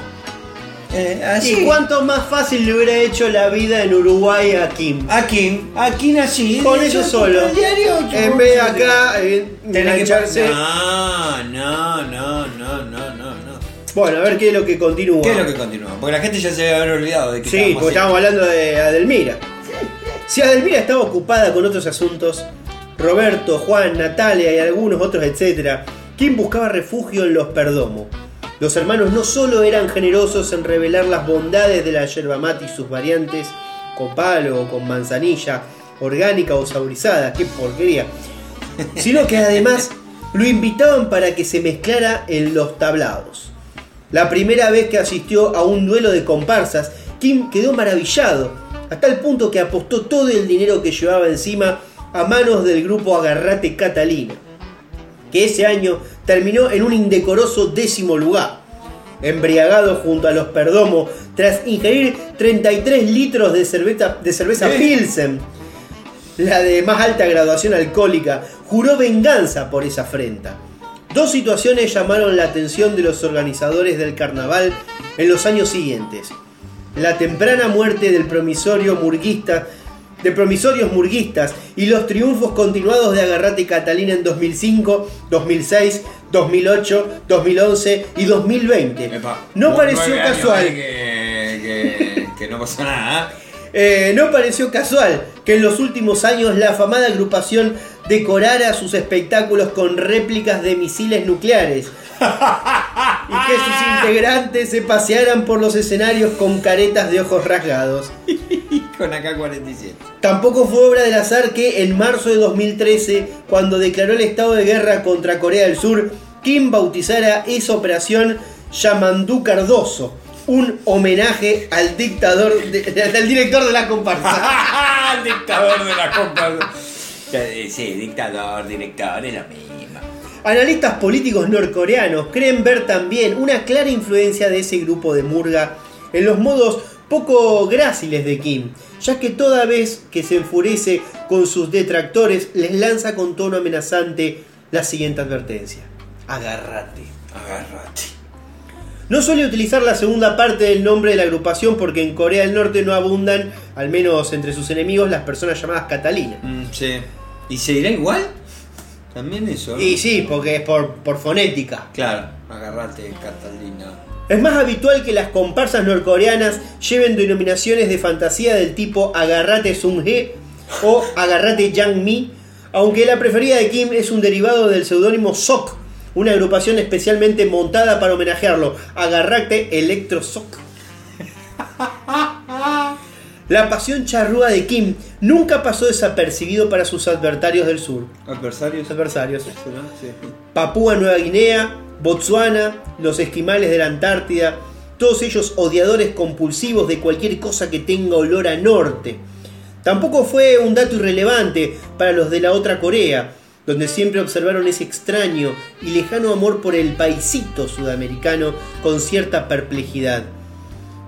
Eh, así. ¿Y cuánto más fácil le hubiera hecho la vida en Uruguay a Kim? Aquí, aquí nací. Con Yo eso compré solo. el diario, yo En vez de acá, eh, Tenés que engancharse. No, no, no, no, no, no, no. Bueno, a ver qué es lo que continúa. ¿Qué es lo que continúa? Porque la gente ya se debe haber olvidado de que Sí, porque estábamos hablando de Adelmira. Si Adelmira estaba ocupada con otros asuntos, Roberto, Juan, Natalia y algunos otros, etcétera, Kim buscaba refugio en los Perdomo. Los hermanos no solo eran generosos en revelar las bondades de la yerba mate y sus variantes, con palo o con manzanilla, orgánica o saborizada, qué porquería, sino que además lo invitaban para que se mezclara en los tablados. La primera vez que asistió a un duelo de comparsas, Kim quedó maravillado, hasta el punto que apostó todo el dinero que llevaba encima a manos del grupo Agarrate Catalina, que ese año terminó en un indecoroso décimo lugar. Embriagado junto a los Perdomo tras ingerir 33 litros de cerveza, de cerveza. Pilsen, la de más alta graduación alcohólica, juró venganza por esa afrenta. Dos situaciones llamaron la atención de los organizadores del carnaval en los años siguientes. La temprana muerte del promisorio murguista, de promisorios murguistas y los triunfos continuados de Agarrate Catalina en 2005, 2006, 2008, 2011 y 2020. Epa, No pareció casual. Que, que, que no pasó nada. ¿eh? Eh, no pareció casual que en los últimos años la afamada agrupación decorara sus espectáculos con réplicas de misiles nucleares y que sus integrantes se pasearan por los escenarios con caretas de ojos rasgados. Con AK-47. Tampoco fue obra del azar que en marzo de 2013, cuando declaró el estado de guerra contra Corea del Sur, Kim bautizara esa operación Yamandú Cardoso, un homenaje al dictador, de- al director de la comparsa. El dictador de la compa. Eh, Sí, dictador, director, es lo mismo. Analistas políticos norcoreanos creen ver también una clara influencia de ese grupo de murga en los modos poco gráciles de Kim, ya que toda vez que se enfurece con sus detractores les lanza con tono amenazante la siguiente advertencia. Agárrate. Agárrate. No suele utilizar la segunda parte del nombre de la agrupación porque en Corea del Norte no abundan, al menos entre sus enemigos, las personas llamadas Catalina. Mm, sí. ¿Y se dirá igual? También eso. ¿no? Y sí, porque es por, por fonética. Claro, agarrate, Catalina. Es más habitual que las comparsas norcoreanas lleven denominaciones de fantasía del tipo Agarrate Sung-he o Agarrate Yang-mi, aunque la preferida de Kim es un derivado del seudónimo Sok, una agrupación especialmente montada para homenajearlo, Agarrate Electro Sok. La pasión charrúa de Kim nunca pasó desapercibido para sus adversarios del sur. Adversarios. Adversarios. Papúa Nueva Guinea, Botsuana, los esquimales de la Antártida, todos ellos odiadores compulsivos de cualquier cosa que tenga olor a norte. Tampoco fue un dato irrelevante para los de la otra Corea, donde siempre observaron ese extraño y lejano amor por el paisito sudamericano con cierta perplejidad.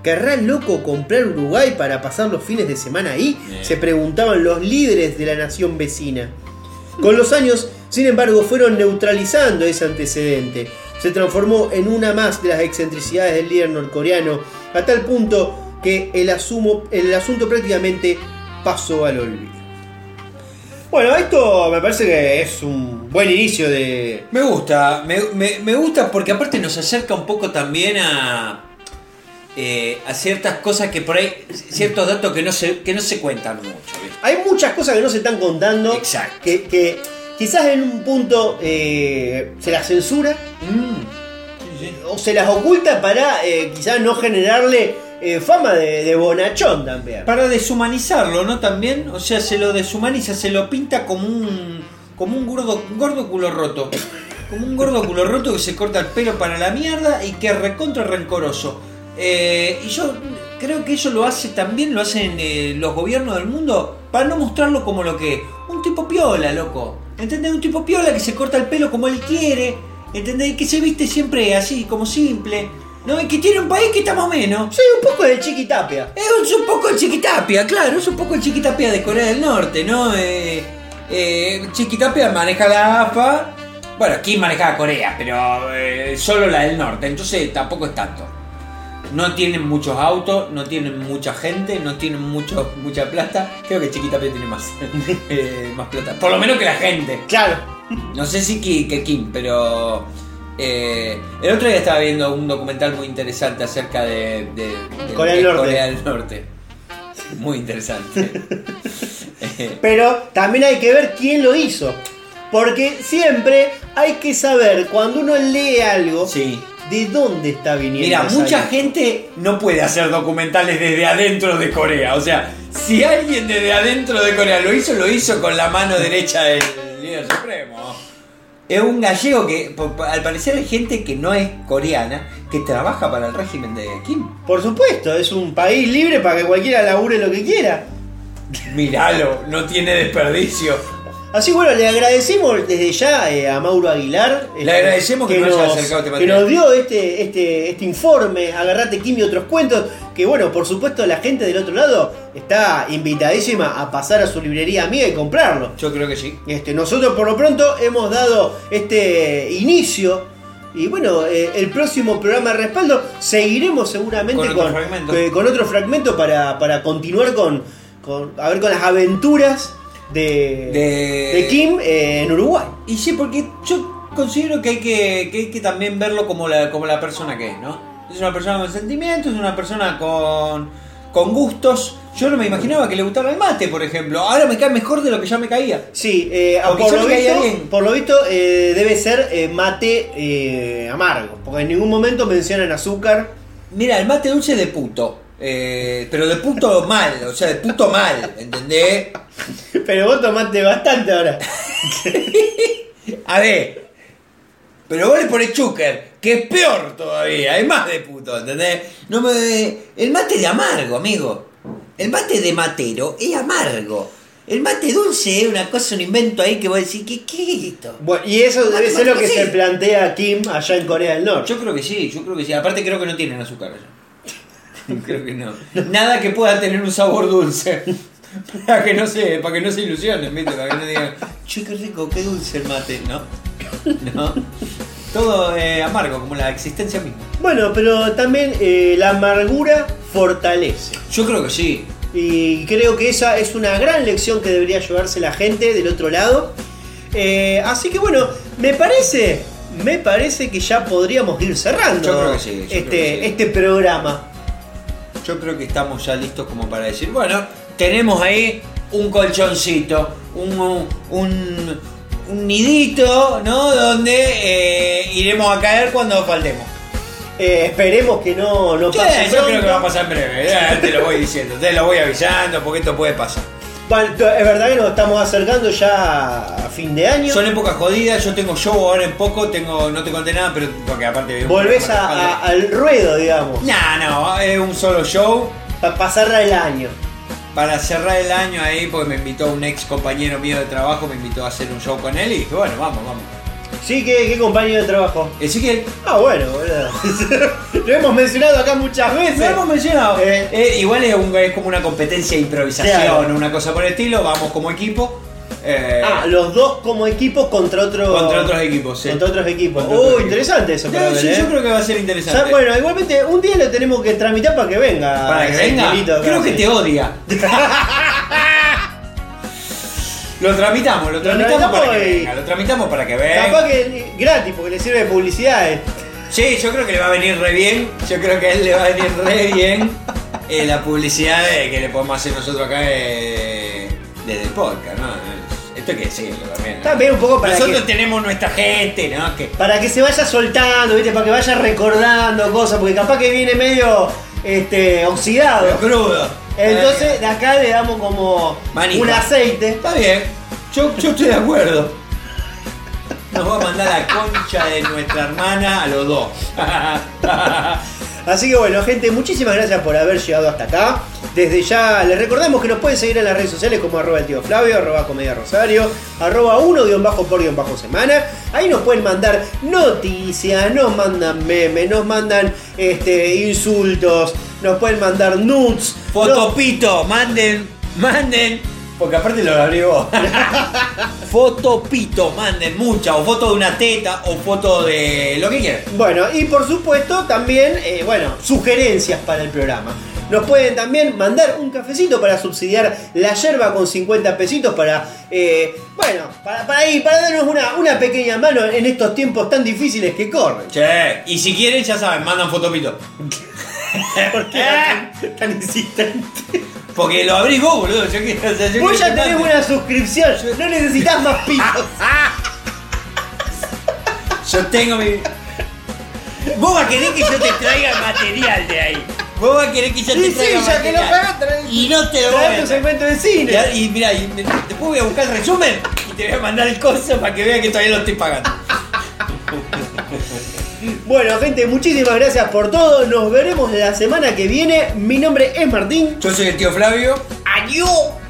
¿Querrá el loco comprar Uruguay para pasar los fines de semana ahí? Eh. Se preguntaban los líderes de la nación vecina. Con los años, sin embargo, fueron neutralizando ese antecedente. Se transformó en una más de las excentricidades del líder norcoreano, a tal punto que el, asumo- el asunto prácticamente pasó al olvido. Bueno, esto me parece que es un buen inicio de... Me gusta, me, me- me gusta porque aparte nos acerca un poco también a, eh, a ciertas cosas que por ahí, ciertos datos que no se, que no se cuentan mucho. ¿viste? Hay muchas cosas que no se están contando, Exacto. que, que quizás en un punto eh, se las censura Mm, sí, sí. o se las oculta para eh, quizás no generarle eh, fama de, de bonachón también. Para deshumanizarlo, ¿no? También, o sea, se lo deshumaniza, se lo pinta como un, como un gordo, un gordo culo roto. Como un gordo culo roto que se corta el pelo para la mierda y que es recontra rencoroso. Y yo creo que eso lo hace también, lo hacen eh, los gobiernos del mundo para no mostrarlo como lo que es. Un tipo piola, loco. ¿Entendés? Un tipo piola que se corta el pelo como él quiere. ¿Entendés? Que se viste siempre así, como simple. ¿No? Y que tiene un país que está más o menos. Sí, un poco de chiquitapia. Es un poco el Chiquitapia, claro, es un poco el Chiquitapia de Corea del Norte, ¿no? Eh, eh, Chiquitapia maneja la AFA. Bueno, aquí maneja Corea, pero eh, solo la del norte, entonces tampoco es tanto. No tienen muchos autos, no tienen mucha gente, no tienen mucho, mucha plata. Creo que Chiquitapia tiene más, eh, más plata. Por lo menos que la gente. Claro. No sé si Ki- que Kim, pero eh, el otro día estaba viendo un documental muy interesante acerca de, de- de- Corea del Norte. Corea del Norte. Muy interesante. Pero también hay que ver quién lo hizo. Porque siempre hay que saber, cuando uno lee algo, sí. De dónde está viniendo. Mira, mucha gente no puede hacer documentales desde adentro de Corea. O sea, si alguien desde adentro de Corea lo hizo, lo hizo con la mano derecha del líder supremo. Es un gallego que, al parecer, hay gente que no es coreana que trabaja para el régimen de Kim. Por supuesto, es un país libre para que cualquiera labure lo que quiera. Míralo, no tiene desperdicio. Así bueno, le agradecemos desde ya eh, a Mauro Aguilar. eh, Le agradecemos que nos haya acercado este que nos dio este, este, este informe, Agarrate Kim y otros cuentos. Que bueno, por supuesto la gente del otro lado está invitadísima a pasar a su librería amiga y comprarlo. Yo creo que sí. Este, nosotros por lo pronto hemos dado este inicio. Y bueno, eh, el próximo programa de respaldo seguiremos seguramente Con con, otro fragmento. eh, con otro fragmento para, para continuar con, con- a ver con las aventuras de, De- de Kim eh, en Uruguay. Y sí, porque yo considero que hay que, que hay que también verlo como la, como la persona que es, ¿no? Es una persona con sentimientos, es una persona con, con gustos. Yo no me imaginaba que le gustaba el mate, por ejemplo. Ahora me cae mejor de lo que ya me caía. Sí, eh, lo visto, por lo visto eh, debe ser eh, mate eh, amargo, porque en ningún momento mencionan azúcar. Mira, el mate dulce de puto. Eh, pero de puto mal, o sea, de puto mal, ¿entendés? Pero vos tomaste bastante ahora. A ver, pero vos le pones chúcar, que es peor todavía, es más de puto, ¿entendés? No me, el mate de amargo, amigo. El mate de matero es amargo. El mate dulce es una cosa, un invento ahí que vos decís, ¿qué, qué es esto? Bueno, y eso debe ser lo que sí. se plantea Kim allá en Corea del Norte. Yo creo que sí, yo creo que sí. Aparte creo que no tienen azúcar allá. creo que no. Nada que pueda tener un sabor dulce. Para que no se, para que no se ilusionen, ¿viste? Para que no digan, che, qué rico, qué dulce el mate, ¿no? No. Todo eh, amargo, como la existencia misma. Bueno, pero también eh, la amargura fortalece. Yo creo que sí. Y creo que esa es una gran lección que debería llevarse la gente del otro lado. Eh, así que bueno, me parece, me parece que ya podríamos ir cerrando Yo creo que sí, este, sí. este programa. Yo creo que estamos ya listos como para decir, bueno, tenemos ahí un colchoncito, un, un, un nidito, ¿no? Donde eh, iremos a caer cuando faltemos. Eh, esperemos que no, no Sí, pase yo creo que va a pasar en breve, ya te lo voy diciendo, te lo voy avisando porque esto puede pasar. Bueno, es verdad que nos estamos acercando ya a fin de año. Son épocas jodidas, yo tengo show ahora en poco, tengo, no te conté nada, pero porque aparte... Volvés a- a- al ruedo, digamos, Nah, no, es un solo show para cerrar el año. para cerrar el año ahí, porque me invitó un ex compañero mío de trabajo, me invitó a hacer un show con él y dije, bueno, vamos, vamos. Sí, ¿qué, qué compañero de trabajo? Ezequiel, Ah, bueno, boludo. Lo hemos mencionado acá muchas veces. lo hemos mencionado. Eh. Eh, igual es, un- es como una competencia de improvisación, Claro. una cosa por el estilo, vamos como equipo. eh, Ah, los dos como equipo contra otro. contra otros equipos, sí. Contra otros equipos. Contra otros interesante equipos. eso para ver, ¿eh? Yo creo que va a ser O interesante. sea, bueno, igualmente un día lo tenemos que tramitar para que venga. Para que ese venga, acá. creo que te odia. lo tramitamos, lo tramitamos tramitamos para que y- venga, lo tramitamos para que venga. Capaz que gratis, porque le sirve de publicidad. eh. Sí, yo creo que le va a venir re bien. Yo creo que a él le va a venir re bien eh, la publicidad de- que le podemos hacer nosotros acá eh, desde el podcast, ¿no? Esto hay que decirlo también. ¿no? También un poco para Nosotros que, tenemos nuestra gente, ¿no? Que para que se vaya soltando, ¿viste? Para que vaya recordando cosas, porque capaz que viene medio este, oxidado. crudo. Entonces de acá le damos como un aceite. Está bien, yo, yo estoy de acuerdo. Nos va a mandar la concha de nuestra hermana a los dos. Así que bueno, gente, muchísimas gracias por haber llegado hasta acá. Desde ya les recordamos que nos pueden seguir en las redes sociales como arroba el tío Flavio, arroba comedia rosario, arroba uno guion bajo por guion bajo semana. Ahí nos pueden mandar noticias, nos mandan memes, nos mandan este, insultos, nos pueden mandar nudes. Fotopito, manden, manden. Porque aparte lo abrí vos. Fotopito, manden mucha. O foto de una teta, o foto de lo que quieran. Bueno, y por supuesto también, eh, bueno, sugerencias para el programa. Nos pueden también mandar un cafecito para subsidiar la yerba con 50 pesitos para, eh, bueno, para, para ir, para darnos una, una pequeña mano en estos tiempos tan difíciles que corren. Che, y si quieren, ya saben, mandan fotopito. ¿Por qué tan, tan insistente? Porque lo abrís vos, boludo. Yo, que- o sea, yo Vos que ya te tenés una suscripción, no necesitas más pitos. Yo tengo mi. Vos vas a querer que yo te traiga material de ahí. Vos vas a querer que yo te Sí, sí, traiga ya que lo material. pagás, trae- Y no te lo voy Trae a tu segmento de cine. Y, y mira, y me- después voy a buscar el resumen y te voy a mandar el coso para que veas que todavía lo estoy pagando. Bueno, gente, muchísimas gracias por todo. Nos veremos la semana que viene. Mi nombre es Martín. Yo soy el tío Flavio. Adiós.